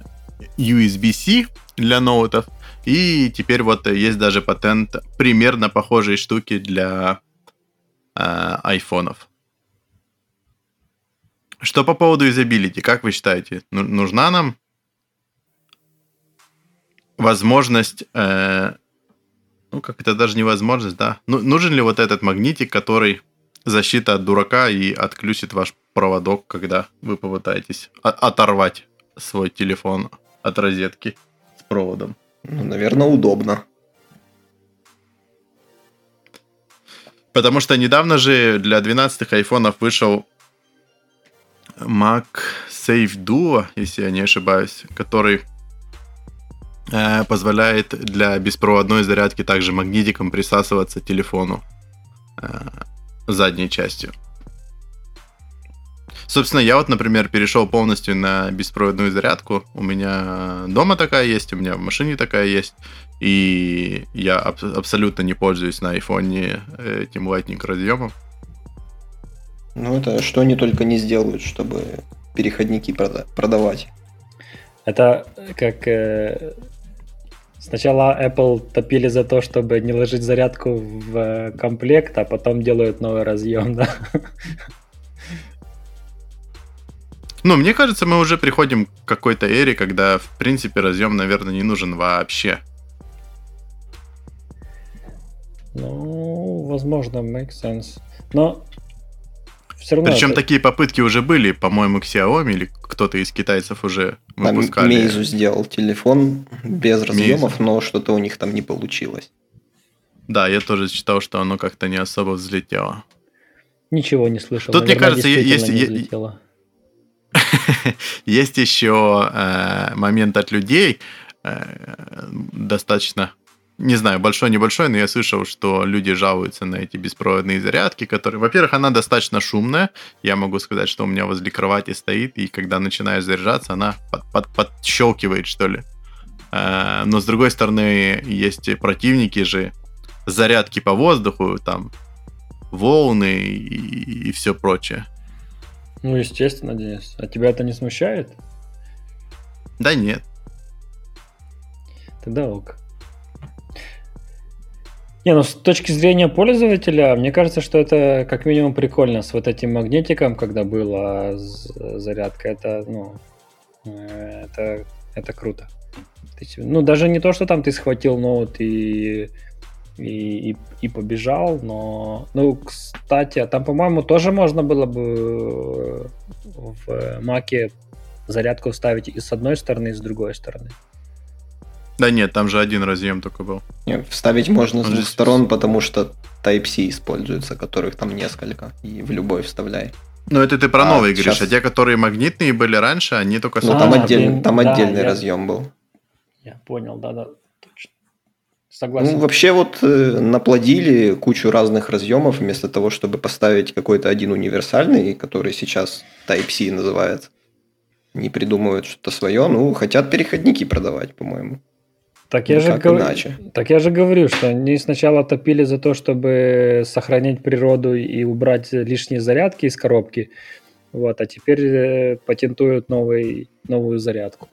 USB-C для ноутов. И теперь вот э, есть даже патент примерно похожей штуки для э, айфонов. Что по поводу юзабилити? Как вы считаете, ну- нужна нам возможность, э, ну как это даже не возможность, да? Ну, нужен ли вот этот магнитик, который защита от дурака и отключит ваш проводок, когда вы попытаетесь оторвать свой телефон от розетки с проводом? Ну, наверное, удобно. Потому что недавно же для 12 айфонов вышел Mac Safe Duo, если я не ошибаюсь, который э, позволяет для беспроводной зарядки также магнитиком присасываться к телефону э, задней частью. Собственно, я вот, например, перешел полностью на беспроводную зарядку. У меня дома такая есть, у меня в машине такая есть. И я аб- абсолютно не пользуюсь на айфоне э, этим Lightning разъемом. Ну, это что они только не сделают, чтобы переходники прода- продавать. Это как э, сначала Apple топили за то, чтобы не ложить зарядку в э, комплект, а потом делают новый разъем, да? Ну, мне кажется, мы уже приходим к какой-то эре, когда, в принципе, разъем, наверное, не нужен вообще. Ну, возможно, make sense. Но все равно... Причем это- такие попытки уже были, по-моему, Xiaomi или кто-то из китайцев уже Там выпускали. Meizu сделал телефон без разъемов, но что-то у них там не получилось. Да, я тоже читал, что оно как-то не особо взлетело. Ничего не слышал. Тут, мне кажется, есть- не. Есть еще э, момент от людей, э, достаточно, не знаю, большой-небольшой, но я слышал, что люди жалуются на эти беспроводные зарядки, которые, во-первых, она достаточно шумная, я могу сказать, что у меня возле кровати стоит, и когда начинаешь заряжаться, она под, под, подщелкивает, что ли. Э, но, с другой стороны, есть противники же зарядки по воздуху, там, волны и, и все прочее. Ну, естественно, Денис. А тебя это не смущает? Да нет. Тогда ок. Не, ну с точки зрения пользователя, мне кажется, что это как минимум прикольно с вот этим магнитиком, когда была зарядка. Это, ну, э, это, это круто. Ну, даже не то, что там ты схватил ноут и, и, и, и побежал, но, ну, кстати, а там, по-моему, тоже можно было бы в Маке зарядку вставить и с одной стороны, и с другой стороны. Да нет, там же один разъем только был. Нет, вставить можно Он с двух сторон, потому что Type-C используется, которых там несколько, и в любой вставляй. Ну, это ты про а, новые сейчас... говоришь, а те, которые магнитные были раньше, они только... Ну, там, а, отдельный, там да, отдельный я... разъем был. Я понял, да-да, точно. Согласен. Ну, вообще вот э, наплодили кучу разных разъемов, вместо того, чтобы поставить какой-то один универсальный, который сейчас Type-C называется. Не придумывают что-то свое, ну, хотят переходники продавать, по-моему. Так я, же гов... иначе. так я же говорю, что они сначала топили за то, чтобы сохранить природу и убрать лишние зарядки из коробки, вот, а теперь э, патентуют новый, новую зарядку.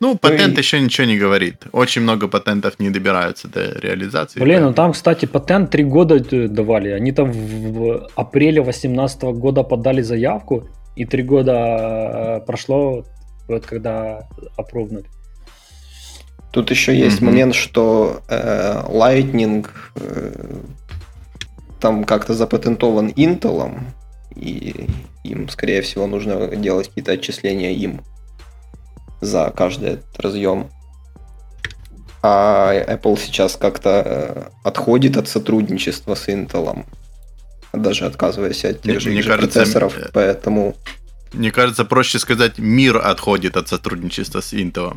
Ну, патент ну, еще ничего не говорит. Очень много патентов не добираются до реализации. Блин, ну там, кстати, патент три года давали. Они там в апреле 2018 года подали заявку, и три года э, прошло, вот когда опробнули. Тут еще есть mm-hmm. момент, что э, Lightning э, там как-то запатентован Intel, и им, скорее всего, нужно делать какие-то отчисления им за каждый этот разъем. А Apple сейчас как-то э, отходит от сотрудничества с Intel, даже отказываясь от тех же, кажется, процессоров, э, поэтому... Мне кажется, проще сказать, мир отходит от сотрудничества с Intel.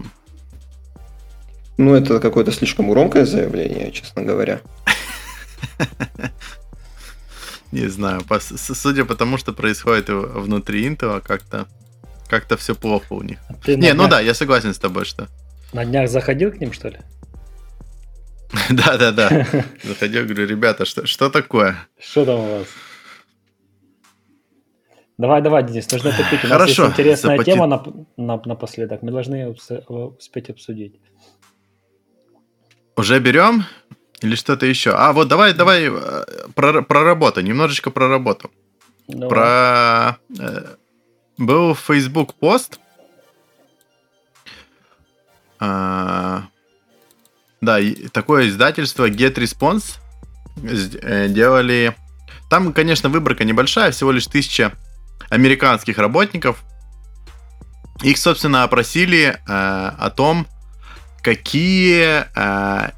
Ну, это какое-то слишком громкое заявление, честно говоря. Не знаю, судя по тому, что происходит внутри Intel, как-то как-то все плохо у них. А Не, ну да, я согласен с тобой, что. На днях заходил к ним, что ли? Да, да, да. Заходил, говорю, ребята, что, что такое? Что там у вас? Давай, давай, Денис, нужно топить. У нас Хорошо, есть интересная тема на, на, напоследок. Мы должны ее успеть обсудить. Уже берем? Или что-то еще? А, вот давай, давай э, про, про работу, немножечко про работу. Давай. Про... Э, был Facebook пост. А, да, такое издательство Get Response э, делали... Там, конечно, выборка небольшая, всего лишь тысяча американских работников. Их, собственно, опросили э, о том, какие э,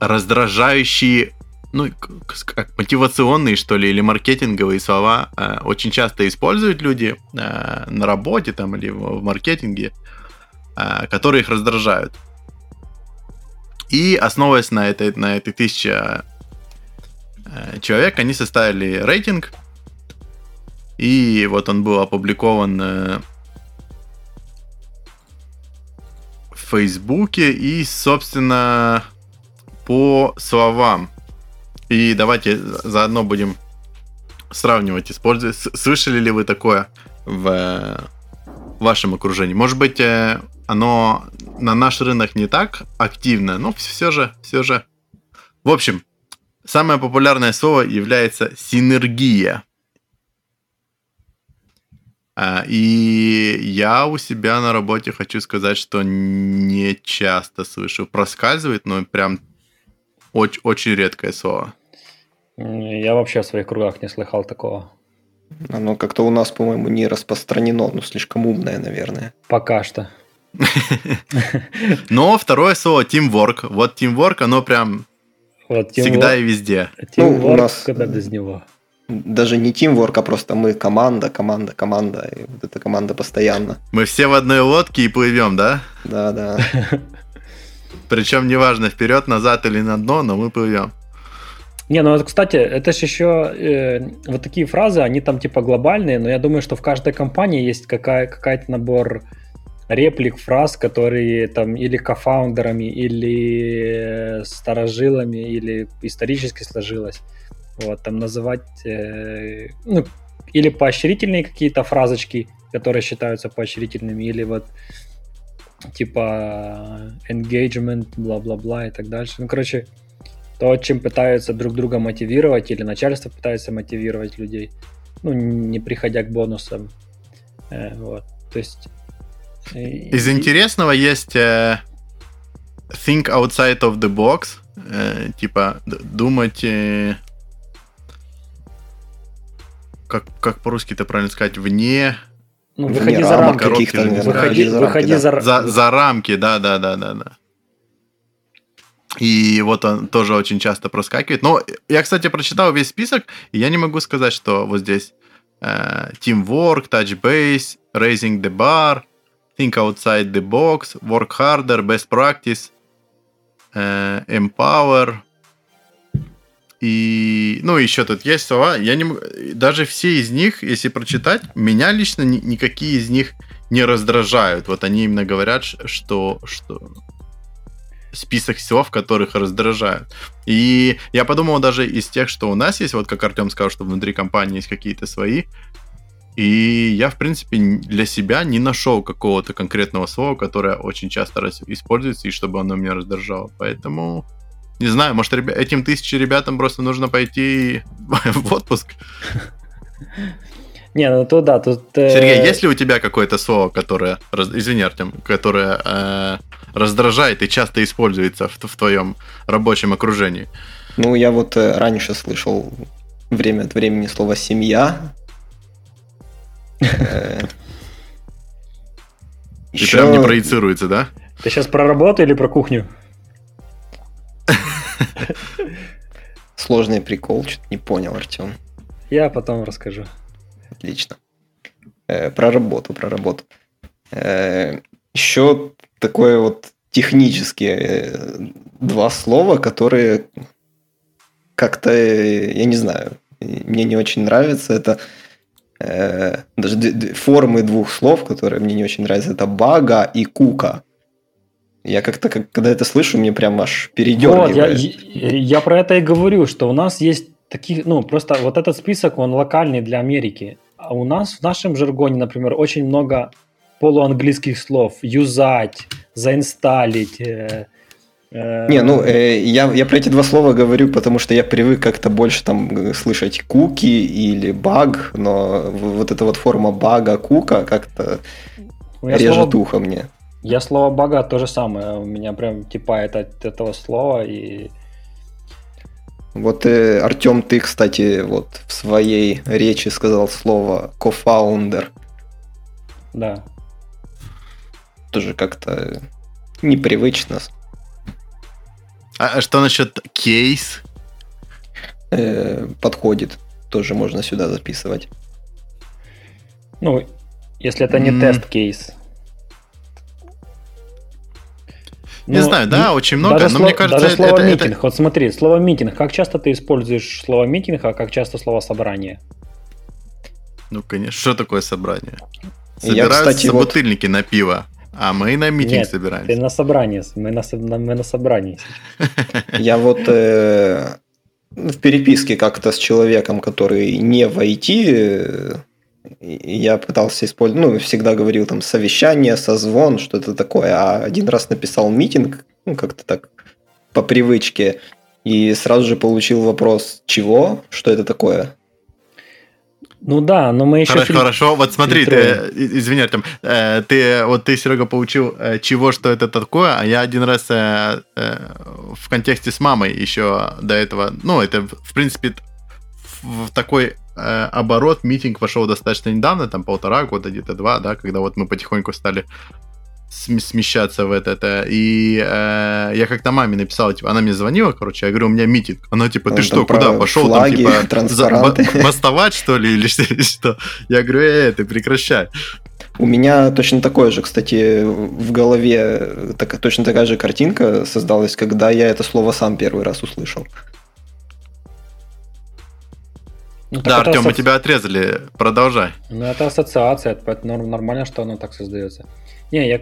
раздражающие, ну, как мотивационные, что ли, или маркетинговые слова э, очень часто используют люди э, на работе там или в, маркетинге, э, которые их раздражают. И основываясь на этой, на этой тысяче э, человек, они составили рейтинг. И вот он был опубликован Фейсбуке и, собственно, по словам. И давайте заодно будем сравнивать, использовать. Слышали ли вы такое в вашем окружении? Может быть, э, оно на наш рынок не так активно, но все же, все же. В общем, самое популярное слово является синергия. А, и я у себя на работе хочу сказать, что не часто слышу. Проскальзывает, но прям очень, очень редкое слово. Я вообще в своих кругах не слыхал такого. Оно как-то у нас, по-моему, не распространено, ну, слишком умное, наверное. Пока что. Но второе слово teamwork. Вот teamwork, оно прям всегда и везде. Teamwork, ну, у нас... когда без него даже не тимворк, а просто мы команда, команда, команда. И вот эта команда постоянно. Мы все в одной лодке и плывем, да? Да, да. Причем неважно, вперед, назад или на дно, но мы плывем. Не, ну, кстати, это же еще э, вот такие фразы, они там типа глобальные, но я думаю, что в каждой компании есть какая, какая-то набор реплик, фраз, которые там или кофаундерами, или э, старожилами, или исторически сложилось. Вот, там называть, э, ну, или поощрительные какие-то фразочки, которые считаются поощрительными, или вот типа engagement, бла-бла-бла и так дальше. Ну, короче, то, чем пытаются друг друга мотивировать, или начальство пытается мотивировать людей, ну, не приходя к бонусам. Э, вот, то есть... Из и... интересного есть э, think outside of the box, э, типа думать э, как, как по-русски это правильно сказать, вне Ну, Вне выходи за рамок рамки. каких-то, наверное, Выходи, за выходи рамки, да. за, За, за рамки, да, да, да, да, да. И вот он тоже очень часто проскакивает. Но я, кстати, прочитал весь список, и я не могу сказать, что вот здесь э, teamwork, touch base, raising the bar, think outside the box, work harder, best practice, э, empower. И, ну, еще тут есть слова. Я не даже все из них, если прочитать, меня лично ни- никакие из них не раздражают. Вот они именно говорят, что, что список слов, которых раздражают. И я подумал даже из тех, что у нас есть, вот как Артем сказал, что внутри компании есть какие-то свои. И я, в принципе, для себя не нашел какого-то конкретного слова, которое очень часто используется, и чтобы оно меня раздражало. Поэтому, не знаю, может, ребя- этим тысячи ребятам просто нужно пойти в отпуск. Не, ну то да, тут... э, Сергей, есть ли у тебя какое-то слово, которое, извини, Артем, которое э, раздражает и часто используется в, в твоем рабочем окружении? Ну, я вот э, раньше слышал время от времени слово «семья». И прям не проецируется, да? Ты сейчас про работу или про кухню? Сложный прикол, что-то не понял, Артем. Я потом расскажу. Отлично. Э, про работу, про работу. Э, еще такое вот технические э, два слова, которые как-то, э, я не знаю, мне не очень нравятся. Это э, даже формы двух слов, которые мне не очень нравятся. Это бага и кука. Я как-то, как, когда это слышу, мне прям аж Вот, я, передергивает. я про это и говорю, что у нас есть таких, ну, просто вот этот список, он локальный для Америки. А у нас в нашем жаргоне, например, очень много полуанглийских слов. Юзать, заинсталить. э, э, Не, ну, э, я, я про эти два слова говорю, потому что я привык как-то больше там э, слышать куки или баг, но вот эта вот форма бага, кука как-то режет слово- ухо мне. Я слово бага то же самое. У меня прям типает от этого слова. И Вот, э, Артем, ты, кстати, вот в своей речи сказал слово кофаундер. да. Тоже как-то непривычно. А а что насчет кейс? Э, подходит. Тоже можно сюда записывать. Ну, если это не М. тест-кейс. Не Ну, знаю, да, очень много, даже но сло- мне кажется, даже это- слово это- это- митинг. Вот смотри, слово митинг. Как часто ты используешь слово митинг, а как часто слово собрание? Ну, конечно, что такое собрание? Я, Собираются кстати, вот- бутыльники на пиво, а мы на митинг Нет, собираемся. Ты на собрании. Мы на, на- мы на собрании. Я вот э, в переписке как-то с человеком, который не в IT, и я пытался использовать, ну, всегда говорил там совещание, созвон, что-то такое, а один раз написал митинг, ну, как-то так по привычке, и сразу же получил вопрос, чего, что это такое? Ну да, но мы еще... Хорошо, фильтр- хорошо. вот смотри, ты, фильтруем. извини, Артем, э, ты, вот ты, Серега, получил, э, чего, что это такое, а я один раз э, в контексте с мамой еще до этого, ну, это, в принципе, в такой э, оборот митинг вошел достаточно недавно, там полтора года, где-то два, да, когда вот мы потихоньку стали см- смещаться в это, это. и э, я как-то маме написал, типа, она мне звонила, короче, я говорю, у меня митинг, она типа, ты Ну, что, куда пошел, флаги, там, типа, бастовать, что ли, или что- или что? Я говорю, э, ты прекращай. У меня точно такое же, кстати, в голове так, точно такая же картинка создалась, когда я это слово сам первый раз услышал. Ну, Да, Артем, мы асоци- тебя отрезали, продолжай. Ну, это ассоциация, это поэтому норм- нормально, что оно так создается. Не, я,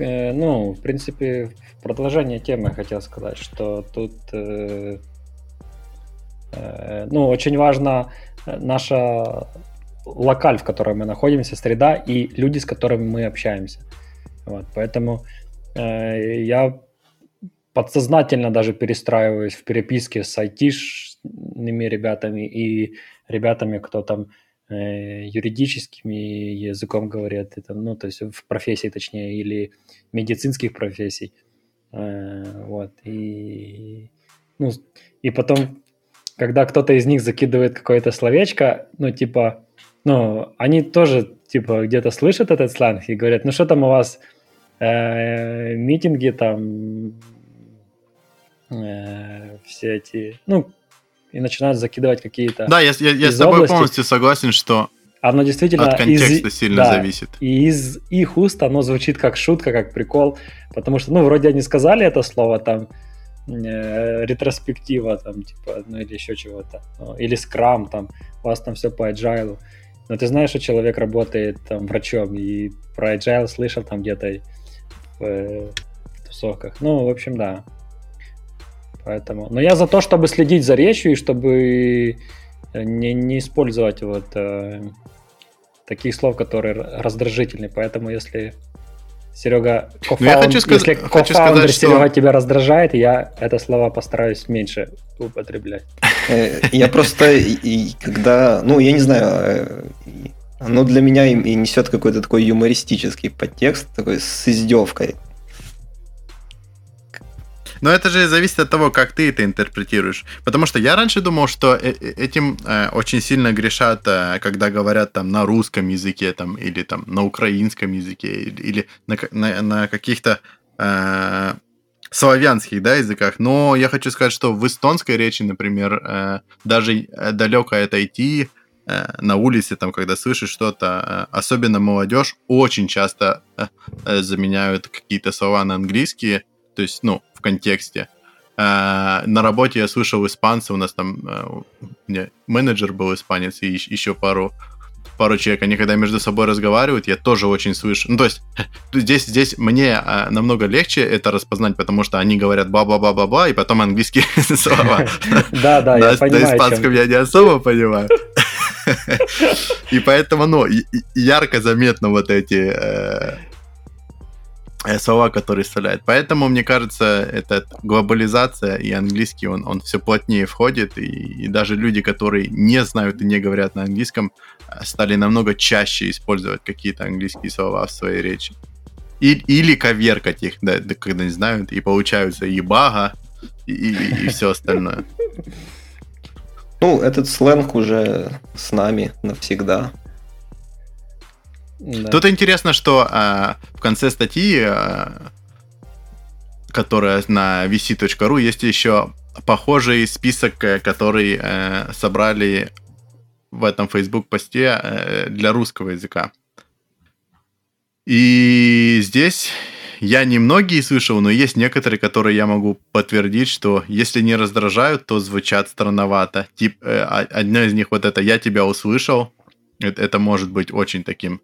э, ну, в принципе, в продолжение темы хотел сказать, что тут, э, э, ну, очень важно наша локаль, в которой мы находимся, среда и люди, с которыми мы общаемся. Вот, поэтому э, я подсознательно даже перестраиваюсь в переписке с айтишными ребятами и ребятами, кто там э, юридическим языком говорят, это, ну, то есть в профессии, точнее, или медицинских профессий. Э, вот, и, ну, и потом, когда кто-то из них закидывает какое-то словечко, ну, типа, ну, они тоже, типа, где-то слышат этот сленг и говорят, ну, что там у вас э, митинги там, э, все эти, ну, и начинают закидывать какие-то Да, я, я, я с тобой области. полностью согласен, что оно действительно от контекста из, сильно да, зависит. И из их уст оно звучит как шутка, как прикол, потому что, ну, вроде они сказали это слово там, э, ретроспектива там, типа, ну, или еще чего-то, ну, или скрам там, у вас там все по agile. Но ты знаешь, что человек работает там врачом и про agile слышал там где-то в, э, в тусовках. Ну, в общем, да. Поэтому. Но я за то, чтобы следить за речью и чтобы не, не использовать вот э, таких слов, которые раздражительны. Поэтому если Серега, кофаунд, ну, хочу сказать, если хочу сказать, Серега что... тебя раздражает, я это слова постараюсь меньше употреблять. Э, я просто, когда, ну, я не знаю, э, оно для меня и несет какой-то такой юмористический подтекст, такой с издевкой. Но это же зависит от того, как ты это интерпретируешь. Потому что я раньше думал, что э, э, этим э, очень сильно грешат, когда говорят там на русском языке там, или там на украинском языке, или на, на, на каких-то э, славянских да, языках. Но я хочу сказать, что в эстонской речи, например, э, даже далеко отойти, на улице, там, когда слышишь что-то, особенно молодежь, очень часто заменяют какие-то слова на английские, то есть, ну, в контексте. Uh, на работе я слышал испанца, у нас там не, менеджер был испанец и еще пару пару человек, они когда между собой разговаривают, я тоже очень слышу. Ну, то есть, здесь, здесь мне а, намного легче это распознать, потому что они говорят ба-ба-ба-ба-ба, и потом английские слова. Да, да, я понимаю. На испанском я не особо понимаю. И поэтому, ну, ярко заметно вот эти э, Э, слова, которые вставляет. Поэтому, мне кажется, эта глобализация и английский, он, он все плотнее входит, и, и даже люди, которые не знают и не говорят на английском, э, стали намного чаще использовать какие-то английские слова в своей речи. И, или коверкать их, да, да, когда не знают, и получаются ебага, и, и, и все остальное. Ну, этот сленг уже с нами навсегда. Да. Тут интересно, что э, в конце статьи, э, которая на vc.ru, есть еще похожий список, э, который э, собрали в этом Facebook посте э, для русского языка. И здесь я не многие слышал, но есть некоторые, которые я могу подтвердить, что если не раздражают, то звучат странновато. Тип, э, одно из них вот это «я тебя услышал», это, это может быть очень таким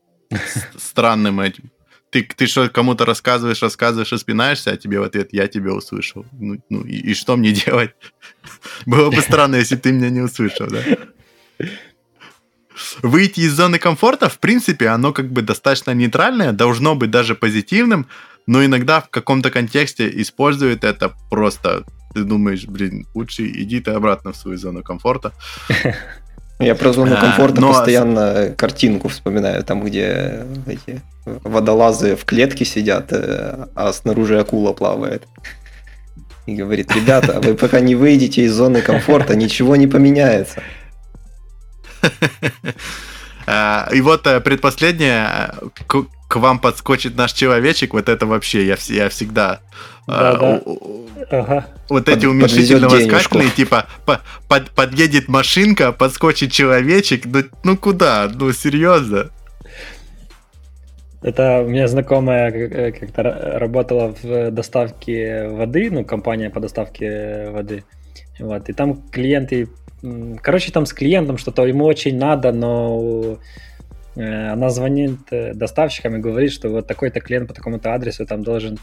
странным этим. Ты, ты что, кому-то рассказываешь, рассказываешь и спинаешься, а тебе в ответ «я тебя услышал». Ну, ну и, и что мне делать? Было бы странно, если ты меня не услышал, да? Выйти из зоны комфорта, в принципе, оно как бы достаточно нейтральное, должно быть даже позитивным, но иногда в каком-то контексте используют это просто ты думаешь, блин, лучше иди ты обратно в свою зону комфорта. Я про зону а, комфорта Но... постоянно картинку вспоминаю, там, где эти водолазы в клетке сидят, э, а снаружи акула плавает. И говорит, ребята, вы пока не выйдете из зоны комфорта, ничего не поменяется. А, и вот э, предпоследнее, э, к вам подскочит наш человечек, вот это вообще я, я всегда... Да, а, да. Ага. Вот эти уменьшительно-восклицательные, типа по, под, подъедет машинка, подскочит человечек, ну, ну куда? Ну серьезно? Это у меня знакомая э, как-то работала в доставке воды, ну, компания по доставке воды. Вот, и там клиенты... Короче, там с клиентом что-то ему очень надо, но Э, она звонит э, доставщикам и говорит, что вот такой-то клиент по такому-то адресу там должен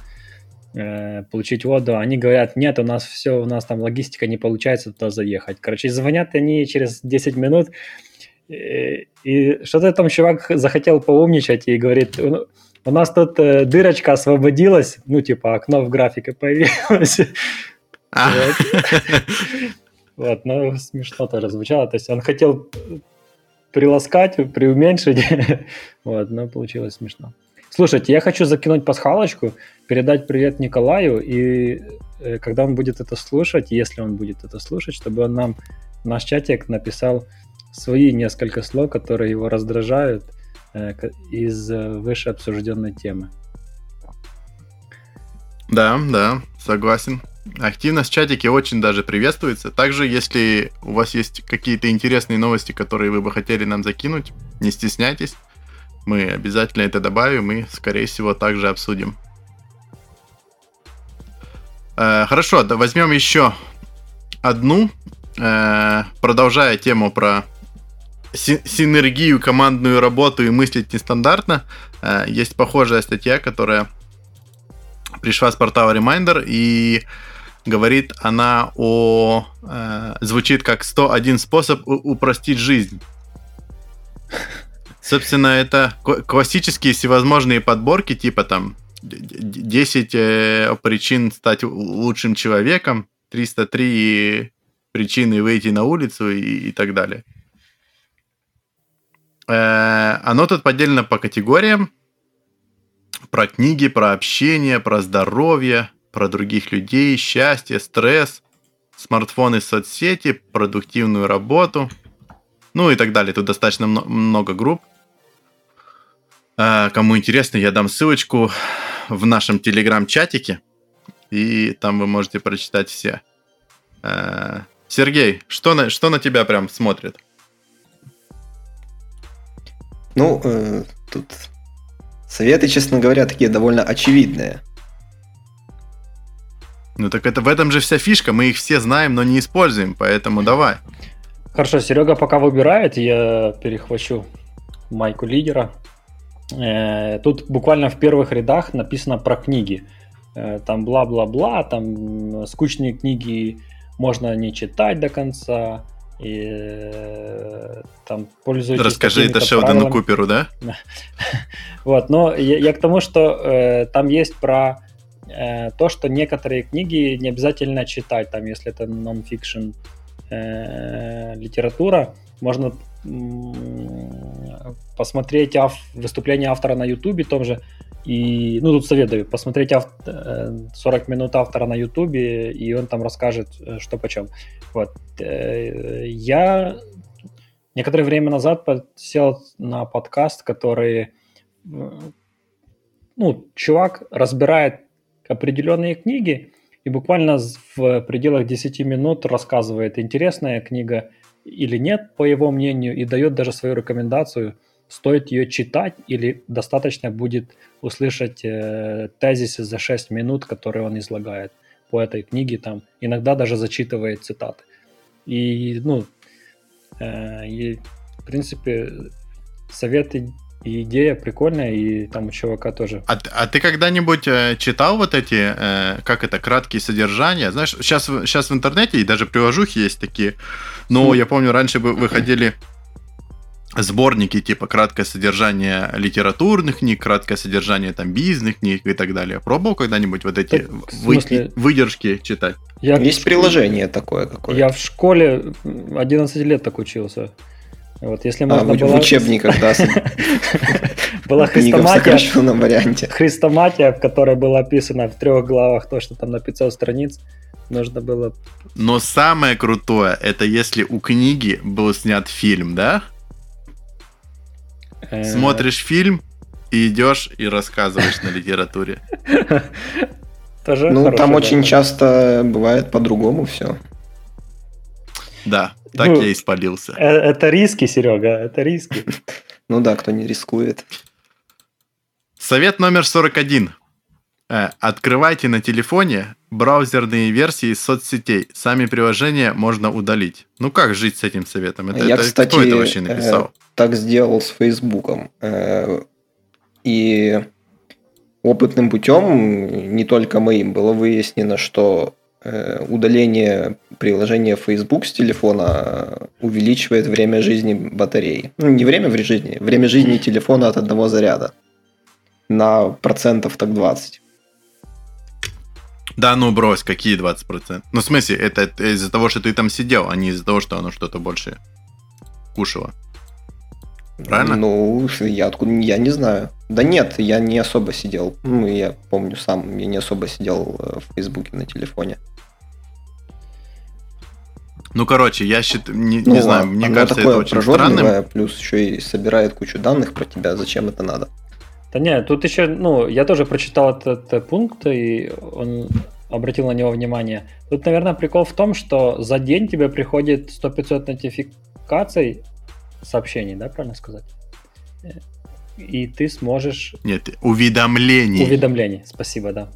получить воду. Они говорят, нет, у нас все, у нас там логистика не получается туда заехать. Короче, звонят они через 10 минут, и, и что-то там чувак захотел поумничать и говорит, у нас тут э, дырочка освободилась, ну, типа, окно в графике появилось. А. Вот, ну, смешно тоже звучало. То есть он хотел приласкать, приуменьшить. вот, но получилось смешно. Слушайте, я хочу закинуть пасхалочку, передать привет Николаю, и э, когда он будет это слушать, если он будет это слушать, чтобы он нам в наш чатик написал свои несколько слов, которые его раздражают э, из э, выше обсужденной темы. Да, да, согласен. Активность в чатике очень даже приветствуется. Также, если у вас есть какие-то интересные новости, которые вы бы хотели нам закинуть, не стесняйтесь. Мы обязательно это добавим и, скорее всего, также обсудим. Э, хорошо, да, возьмем еще одну, э, продолжая тему про си- синергию, командную работу и мыслить нестандартно. Э, есть похожая статья, которая пришла с портала Reminder, и говорит она о... Э, звучит как 101 способ упростить жизнь. Собственно, это классические всевозможные подборки, типа там 10 э, причин стать лучшим человеком, 303 причины выйти на улицу и, и так далее. Э, оно тут поделено по категориям про книги, про общение, про здоровье, про других людей, счастье, стресс, смартфоны, соцсети, продуктивную работу, ну и так далее. Тут достаточно много групп. А, кому интересно, я дам ссылочку в нашем телеграм-чатике, и там вы можете прочитать все. А, Сергей, что на, что на тебя прям смотрит? Ну, э, тут Советы, честно говоря, такие довольно очевидные. Ну так это в этом же вся фишка, мы их все знаем, но не используем, поэтому давай. Хорошо, Серега пока выбирает, я перехвачу майку лидера. Э, тут буквально в первых рядах написано про книги. Э, там бла-бла-бла, там скучные книги можно не читать до конца, и э, там пользуйтесь Расскажи это Шелдону Куперу, да? вот, но я, я к тому, что э, там есть про э, то, что некоторые книги не обязательно читать, там, если это нон-фикшн э, литература, можно посмотреть ав- выступление автора на Ютубе том же, и, ну, тут советую посмотреть ав- 40 э, минут автора на Ютубе, и он там расскажет, э, что почем. Вот. Э, я некоторое время назад сел на подкаст, который, ну, чувак разбирает определенные книги и буквально в пределах 10 минут рассказывает, интересная книга или нет, по его мнению, и дает даже свою рекомендацию – стоит ее читать или достаточно будет услышать э, тезисы за 6 минут, которые он излагает по этой книге, там иногда даже зачитывает цитаты. И, ну, э, и, в принципе, советы и идея прикольная, и там у чувака тоже. А, а ты когда-нибудь э, читал вот эти, э, как это, краткие содержания? Знаешь, сейчас, сейчас в интернете и даже приложухи есть такие, но я помню, раньше выходили сборники типа краткое содержание литературных книг, краткое содержание там бизнес книг и так далее. Пробовал когда-нибудь вот эти так, смысле... выдержки читать? Я Есть приложение такое какое-то. Я в школе 11 лет так учился. Вот, если а, можно а, было... в учебниках, да. Была хрестоматия, варианте. хрестоматия, в которой было описано в трех главах то, что там на 500 страниц. Нужно было... Но самое крутое, это если у книги был снят фильм, да? Э. Смотришь фильм и идешь и рассказываешь на литературе. Тоже ну, там очень часто бывает по-другому все. Да, так ну, я и спалился. Э, это риски, Серега, это риски. Ну да, кто не рискует. Совет номер 41. Э, открывайте на телефоне браузерные версии соцсетей. Сами приложения можно удалить. Ну как жить с этим советом? Это, Я, это, кстати, кто это вообще написал? Э, так сделал с Фейсбуком. Э, и опытным путем, не только моим, было выяснено, что э, удаление приложения Facebook с телефона увеличивает время жизни батареи. Ну, не время в жизни, время жизни телефона от одного заряда на процентов так 20. Да, ну брось, какие 20%? Ну, в смысле, это, это из-за того, что ты там сидел, а не из-за того, что оно что-то больше кушало. Правильно? Ну, я откуда я не знаю. Да нет, я не особо сидел. Ну, я помню сам, я не особо сидел э, в Фейсбуке на телефоне. Ну, короче, я считаю, не, ну, не знаю, мне кажется, такое это очень странным. плюс еще и собирает кучу данных про тебя. Зачем это надо? Да нет, тут еще, ну, я тоже прочитал этот, этот пункт, и он обратил на него внимание. Тут, наверное, прикол в том, что за день тебе приходит 100-500 нотификаций сообщений, да, правильно сказать? И ты сможешь... Нет, уведомлений. Уведомлений, спасибо, да.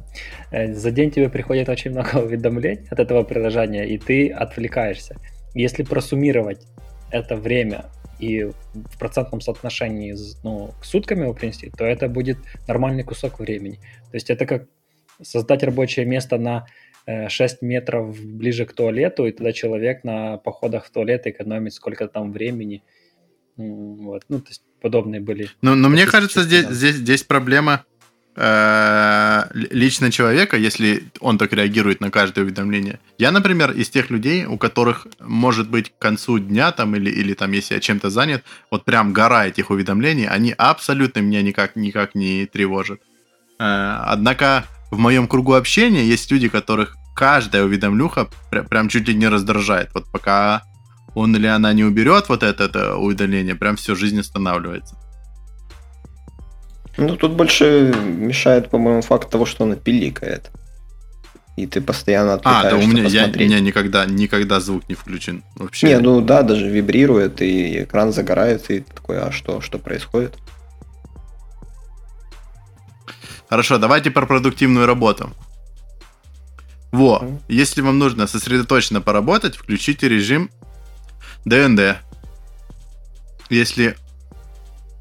Э, за день тебе приходит очень много уведомлений от этого приложения, и ты отвлекаешься. Если просуммировать это время и в процентном соотношении ну, к сутками его принести, то это будет нормальный кусок времени. То есть это как создать рабочее место на 6 э, метров ближе к туалету, и тогда человек на походах в туалет экономит сколько там времени. Вот. Ну, то есть подобные были. Но, но мне кажется, здесь, здесь, здесь проблема э, лично человека, если он так реагирует на каждое уведомление. Я, например, из тех людей, у которых, может быть, к концу дня там или, или там, если я чем-то занят, вот прям гора этих уведомлений, они абсолютно меня никак, никак не тревожат. Э, однако в моем кругу общения есть люди, которых каждая уведомлюха прям чуть ли не раздражает. Вот пока он или она не уберет вот это, это удаление, прям все, жизнь останавливается. Ну, тут больше мешает, по-моему, факт того, что она пиликает. И ты постоянно отвлекаешься А, да у меня, я, у меня никогда, никогда звук не включен вообще. Не, ну да, даже вибрирует, и экран загорает, и такой, а что, что происходит? Хорошо, давайте про продуктивную работу. Во, mm-hmm. если вам нужно сосредоточенно поработать, включите режим ДНД. Если...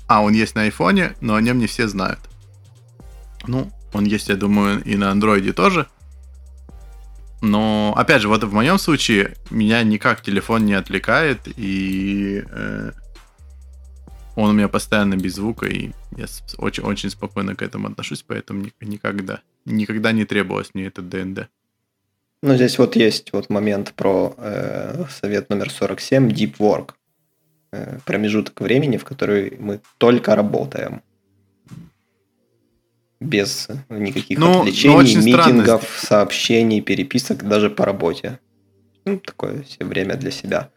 А, он есть на айфоне, но о нем не все знают. Ну, он есть, я думаю, и на андроиде тоже. Но, опять же, вот в моем случае меня никак телефон не отвлекает, и э, он у меня постоянно без звука, и я очень, очень спокойно к этому отношусь, поэтому никогда, никогда не требовалось мне этот ДНД. Ну, здесь вот есть вот момент про э, совет номер 47, Deep Work. Э, промежуток времени, в который мы только работаем. Без никаких ну, отвлечений, ну, митингов, странно. сообщений, переписок, даже по работе. Ну, такое все время для себя.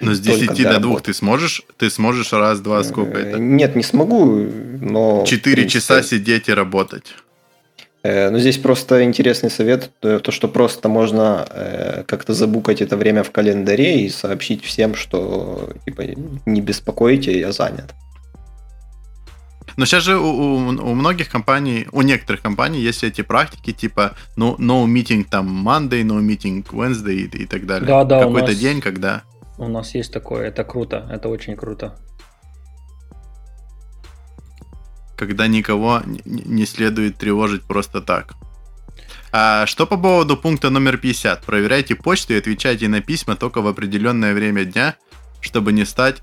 Но с 10 до 2 ты сможешь, ты сможешь раз, два, сколько это? Нет, не смогу, но... 4 часа сидеть и работать. Ну, здесь просто интересный совет, э, то, что просто можно э, как-то забукать это время в календаре и сообщить всем, что типа не беспокойте, я занят. Но сейчас же у, у, у многих компаний, у некоторых компаний есть эти практики, типа no, no meeting там Monday, no meeting Wednesday и, и так далее. Да, да, Какой-то нас, день, когда... У нас есть такое, это круто, это очень круто. Когда никого не следует тревожить просто так. А что по поводу пункта номер 50? Проверяйте почту и отвечайте на письма только в определенное время дня, чтобы не стать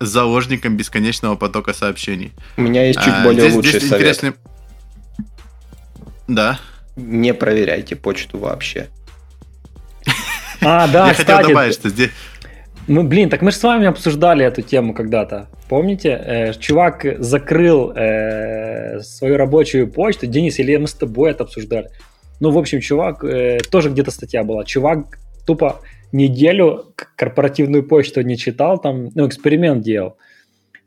заложником бесконечного потока сообщений. У меня есть чуть а, более здесь, лучший здесь совет. Интересный... Да. Не проверяйте почту вообще. А, да, Я хотел добавить, что здесь... Мы, блин, так мы же с вами обсуждали эту тему когда-то. Помните? Э, чувак закрыл э, свою рабочую почту. Денис, или мы с тобой это обсуждали? Ну, в общем, чувак, э, тоже где-то статья была. Чувак тупо неделю корпоративную почту не читал, там, ну, эксперимент делал.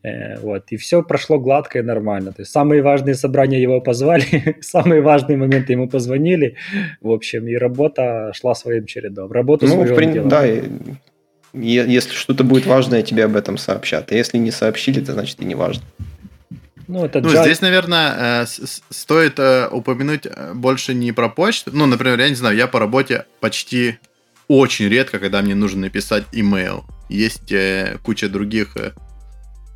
Э, вот, и все прошло гладко и нормально. То есть самые важные собрания его позвали, самые важные моменты ему позвонили. В общем, и работа шла своим чередом. Работу ну, свою в прин... Да, если что-то будет важное, тебе об этом сообщат. А если не сообщили, то значит и не важно. Ну, это ну здесь, наверное, э, стоит э, упомянуть э, больше не про почту. Ну, например, я не знаю, я по работе почти очень редко, когда мне нужно написать имейл. Есть куча других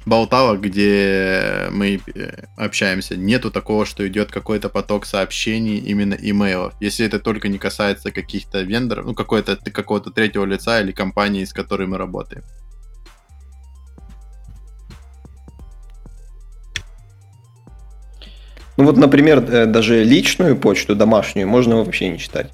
болталок, где мы э, общаемся. Нету такого, что идет какой-то поток сообщений, именно имейлов. Если это только не касается каких-то вендоров, ну, какой-то, какого-то третьего лица или компании, с которой мы работаем. Ну вот, например, э, даже личную почту, домашнюю, можно вообще не читать.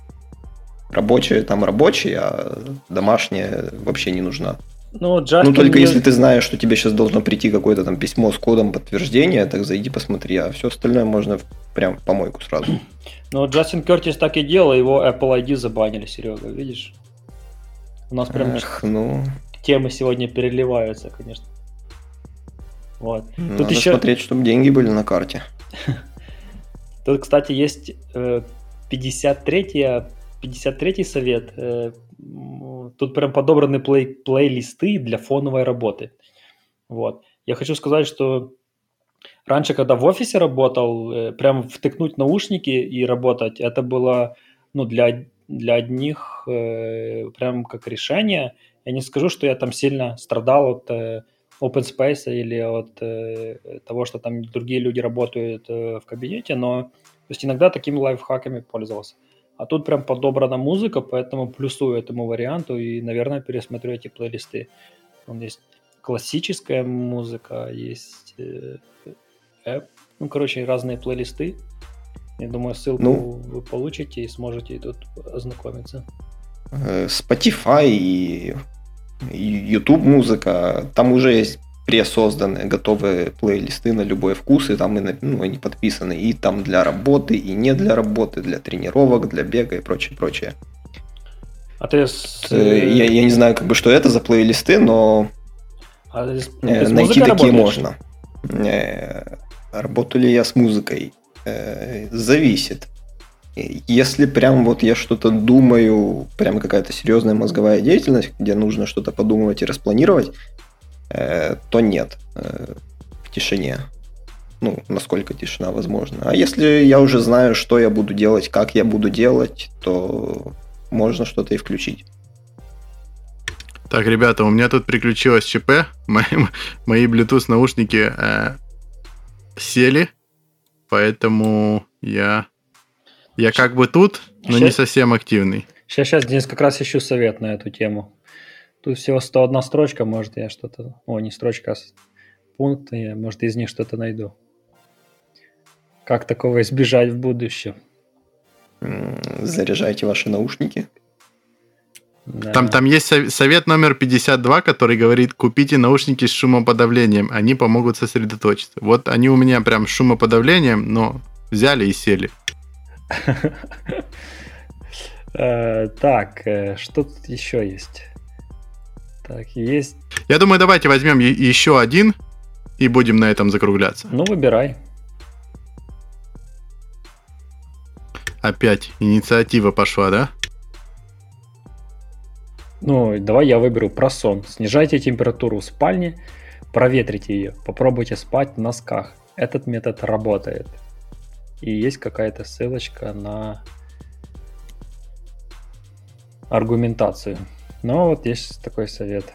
Рабочая там рабочая, а домашняя вообще не нужна. Ну, ну, только если ты знаешь, что тебе сейчас должно прийти какое-то там письмо с кодом подтверждения, так зайди посмотри, а все остальное можно прям в помойку сразу. Ну, Джастин Кертис так и делал, его Apple ID забанили, Серега, видишь? У нас прям Эх, ну, темы сегодня переливаются, конечно. Вот. Тут надо еще... смотреть, чтобы деньги были на карте. Тут, кстати, есть 53 53 совет. Э, тут прям подобраны плей, плейлисты для фоновой работы. Вот. Я хочу сказать, что раньше, когда в офисе работал, э, прям втыкнуть наушники и работать, это было ну, для, для одних э, прям как решение. Я не скажу, что я там сильно страдал от open space или от того, что там другие люди работают в кабинете, но то есть иногда такими лайфхаками пользовался. А тут прям подобрана музыка, поэтому плюсую этому варианту и, наверное, пересмотрю эти плейлисты. Там есть классическая музыка, есть э, э, ну, короче, разные плейлисты. Я думаю, ссылку ну, вы получите и сможете тут ознакомиться. Э, Spotify и YouTube музыка, там уже есть пресозданные, готовые плейлисты на любой вкус, и там и, ну, они подписаны и там для работы, и не для работы, для тренировок, для бега и прочее, прочее. А ты. Э, я, я не знаю, как бы, что это за плейлисты, но а ты, ну, ты найти такие работаешь? можно. Э, работаю ли я с музыкой? Э, зависит. Если прям вот я что-то думаю, прям какая-то серьезная мозговая деятельность, где нужно что-то подумывать и распланировать, Э, то нет э, в тишине. Ну, насколько тишина возможна. А если я уже знаю, что я буду делать, как я буду делать, то можно что-то и включить. Так, ребята, у меня тут приключилось ЧП. Мои, мои Bluetooth наушники э, сели, поэтому я я как бы тут, но сейчас, не совсем активный. Сейчас, сейчас, Денис, как раз ищу совет на эту тему. Тут всего 101 строчка, может, я что-то... О, не строчка, а пункт, я, может, из них что-то найду. Как такого избежать в будущем? Заряжайте ваши наушники. Да. Там, там есть совет номер 52, который говорит, купите наушники с шумоподавлением, они помогут сосредоточиться. Вот они у меня прям с шумоподавлением, но взяли и сели. Э, так, э, что тут еще есть? Так, есть. Я думаю, давайте возьмем еще один и будем на этом закругляться. Ну, выбирай. Опять инициатива пошла, да? Ну, давай я выберу про сон. Снижайте температуру в спальне, проветрите ее, попробуйте спать в носках. Этот метод работает. И есть какая-то ссылочка на аргументацию. Но вот есть такой совет.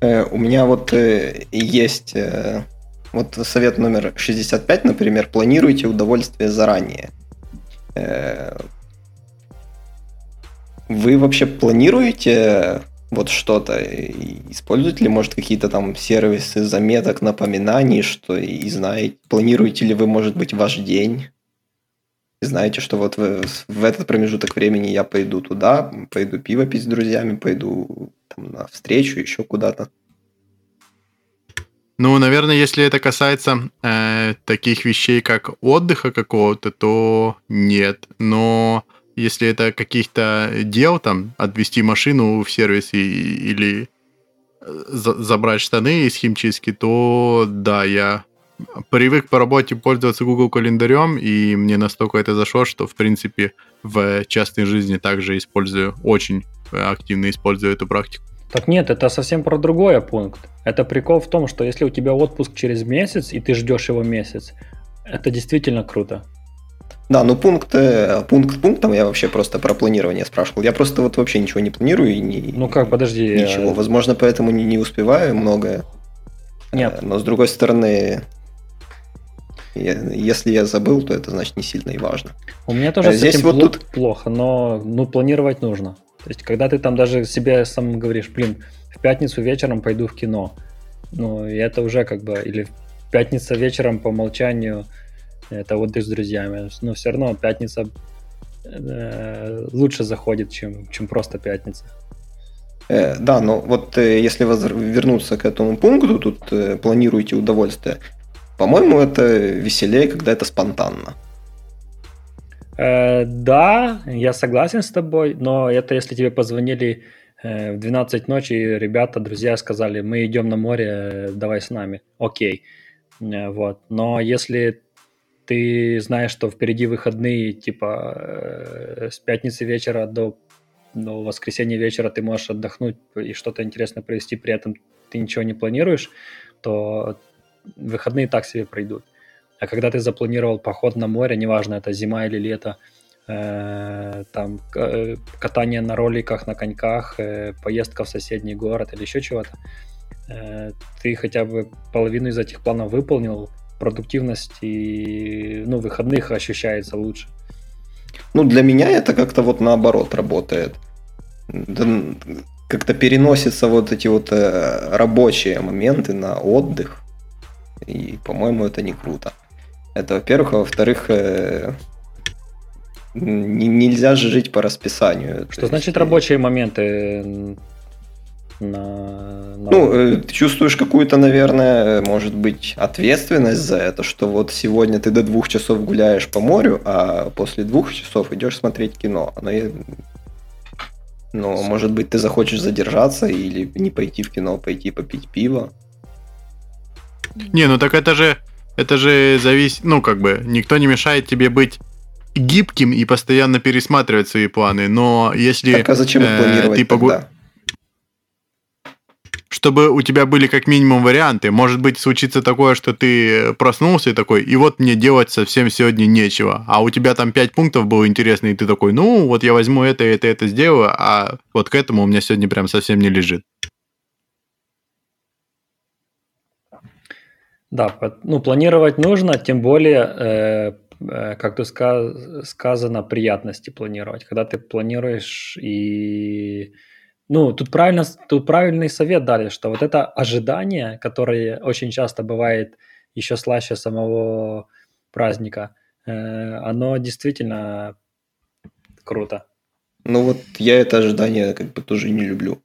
Э, у меня вот э, есть э, вот совет номер 65, например, планируйте удовольствие заранее. Вы вообще планируете вот что-то? Используете ли, может, какие-то там сервисы заметок, напоминаний, что и знаете? Планируете ли вы, может быть, ваш день? Знаете, что вот в, в этот промежуток времени я пойду туда, пойду пиво пить с друзьями, пойду там, на встречу, еще куда-то. Ну, наверное, если это касается э, таких вещей, как отдыха какого-то, то нет. Но если это каких-то дел, там, отвезти машину в сервис и, или э, за, забрать штаны из химчистки, то да, я привык по работе пользоваться Google календарем, и мне настолько это зашло, что, в принципе, в частной жизни также использую, очень активно использую эту практику. Так нет, это совсем про другой пункт. Это прикол в том, что если у тебя отпуск через месяц, и ты ждешь его месяц, это действительно круто. Да, ну пункт, э, пункт пунктом я вообще просто про планирование спрашивал. Я просто вот вообще ничего не планирую и не. Ну как, подожди. Ничего. Я... Возможно, поэтому не, не успеваю многое. Нет. Э, но с другой стороны, если я забыл, то это значит не сильно и важно. У меня тоже с здесь этим вот тут... плохо, но ну, планировать нужно. То есть, когда ты там даже себе сам говоришь, блин, в пятницу вечером пойду в кино, ну, и это уже как бы, или пятница вечером по умолчанию это отдых с друзьями, но все равно пятница э, лучше заходит, чем, чем просто пятница. Э, да, но вот э, если вернуться к этому пункту, тут э, планируете удовольствие, по-моему, это веселее, когда это спонтанно. Э, да, я согласен с тобой, но это если тебе позвонили э, в 12 ночи, ребята, друзья сказали, мы идем на море, давай с нами. Окей. Э, вот. Но если ты знаешь, что впереди выходные, типа э, с пятницы вечера до, до воскресенья вечера ты можешь отдохнуть и что-то интересное провести, при этом ты ничего не планируешь, то выходные так себе пройдут. А когда ты запланировал поход на море, неважно, это зима или лето, э, там э, катание на роликах, на коньках, э, поездка в соседний город или еще чего-то, э, ты хотя бы половину из этих планов выполнил, продуктивность и ну, выходных ощущается лучше. Ну, для меня это как-то вот наоборот работает. Как-то переносятся вот эти вот э, рабочие моменты на отдых. И, по-моему, это не круто. Это, во-первых. А во-вторых, э, нельзя же жить по расписанию. Что значит есть... рабочие моменты? На, на... Ну, э, ты чувствуешь какую-то, наверное, может быть, ответственность за это, что вот сегодня ты до двух часов гуляешь по морю, а после двух часов идешь смотреть кино. Но, я... Но может быть, ты захочешь задержаться или не пойти в кино, пойти попить пиво. Не, ну так это же, это же зависит, ну как бы, никто не мешает тебе быть гибким и постоянно пересматривать свои планы, но если так, а зачем э, планировать ты погу... тогда? чтобы у тебя были как минимум варианты. Может быть, случится такое, что ты проснулся и такой, и вот мне делать совсем сегодня нечего. А у тебя там пять пунктов было интересно, и ты такой, ну, вот я возьму это, это, это сделаю, а вот к этому у меня сегодня прям совсем не лежит. Да, ну, планировать нужно, тем более, э, э, как тут сказано, приятности планировать. Когда ты планируешь и ну, тут, правильно, тут правильный совет дали, что вот это ожидание, которое очень часто бывает еще слаще самого праздника, э, оно действительно круто. Ну вот я это ожидание как бы тоже не люблю.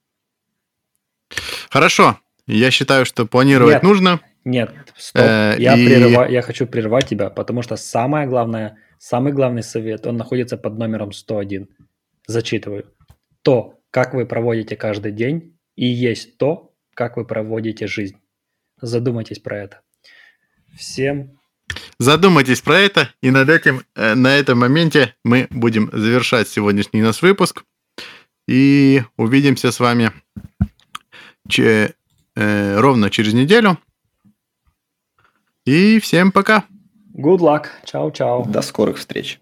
Хорошо. Я считаю, что планировать нет, нужно. Нет, стоп. Э, я, и... прерыва... я хочу прервать тебя, потому что самое главное, самый главный совет, он находится под номером 101. Зачитываю. То, как вы проводите каждый день, и есть то, как вы проводите жизнь. Задумайтесь про это. Всем Задумайтесь про это, и над этим, э, на этом моменте мы будем завершать сегодняшний наш выпуск. И увидимся с вами че, э, ровно через неделю. И всем пока. Good luck. Чао-чао. До скорых встреч.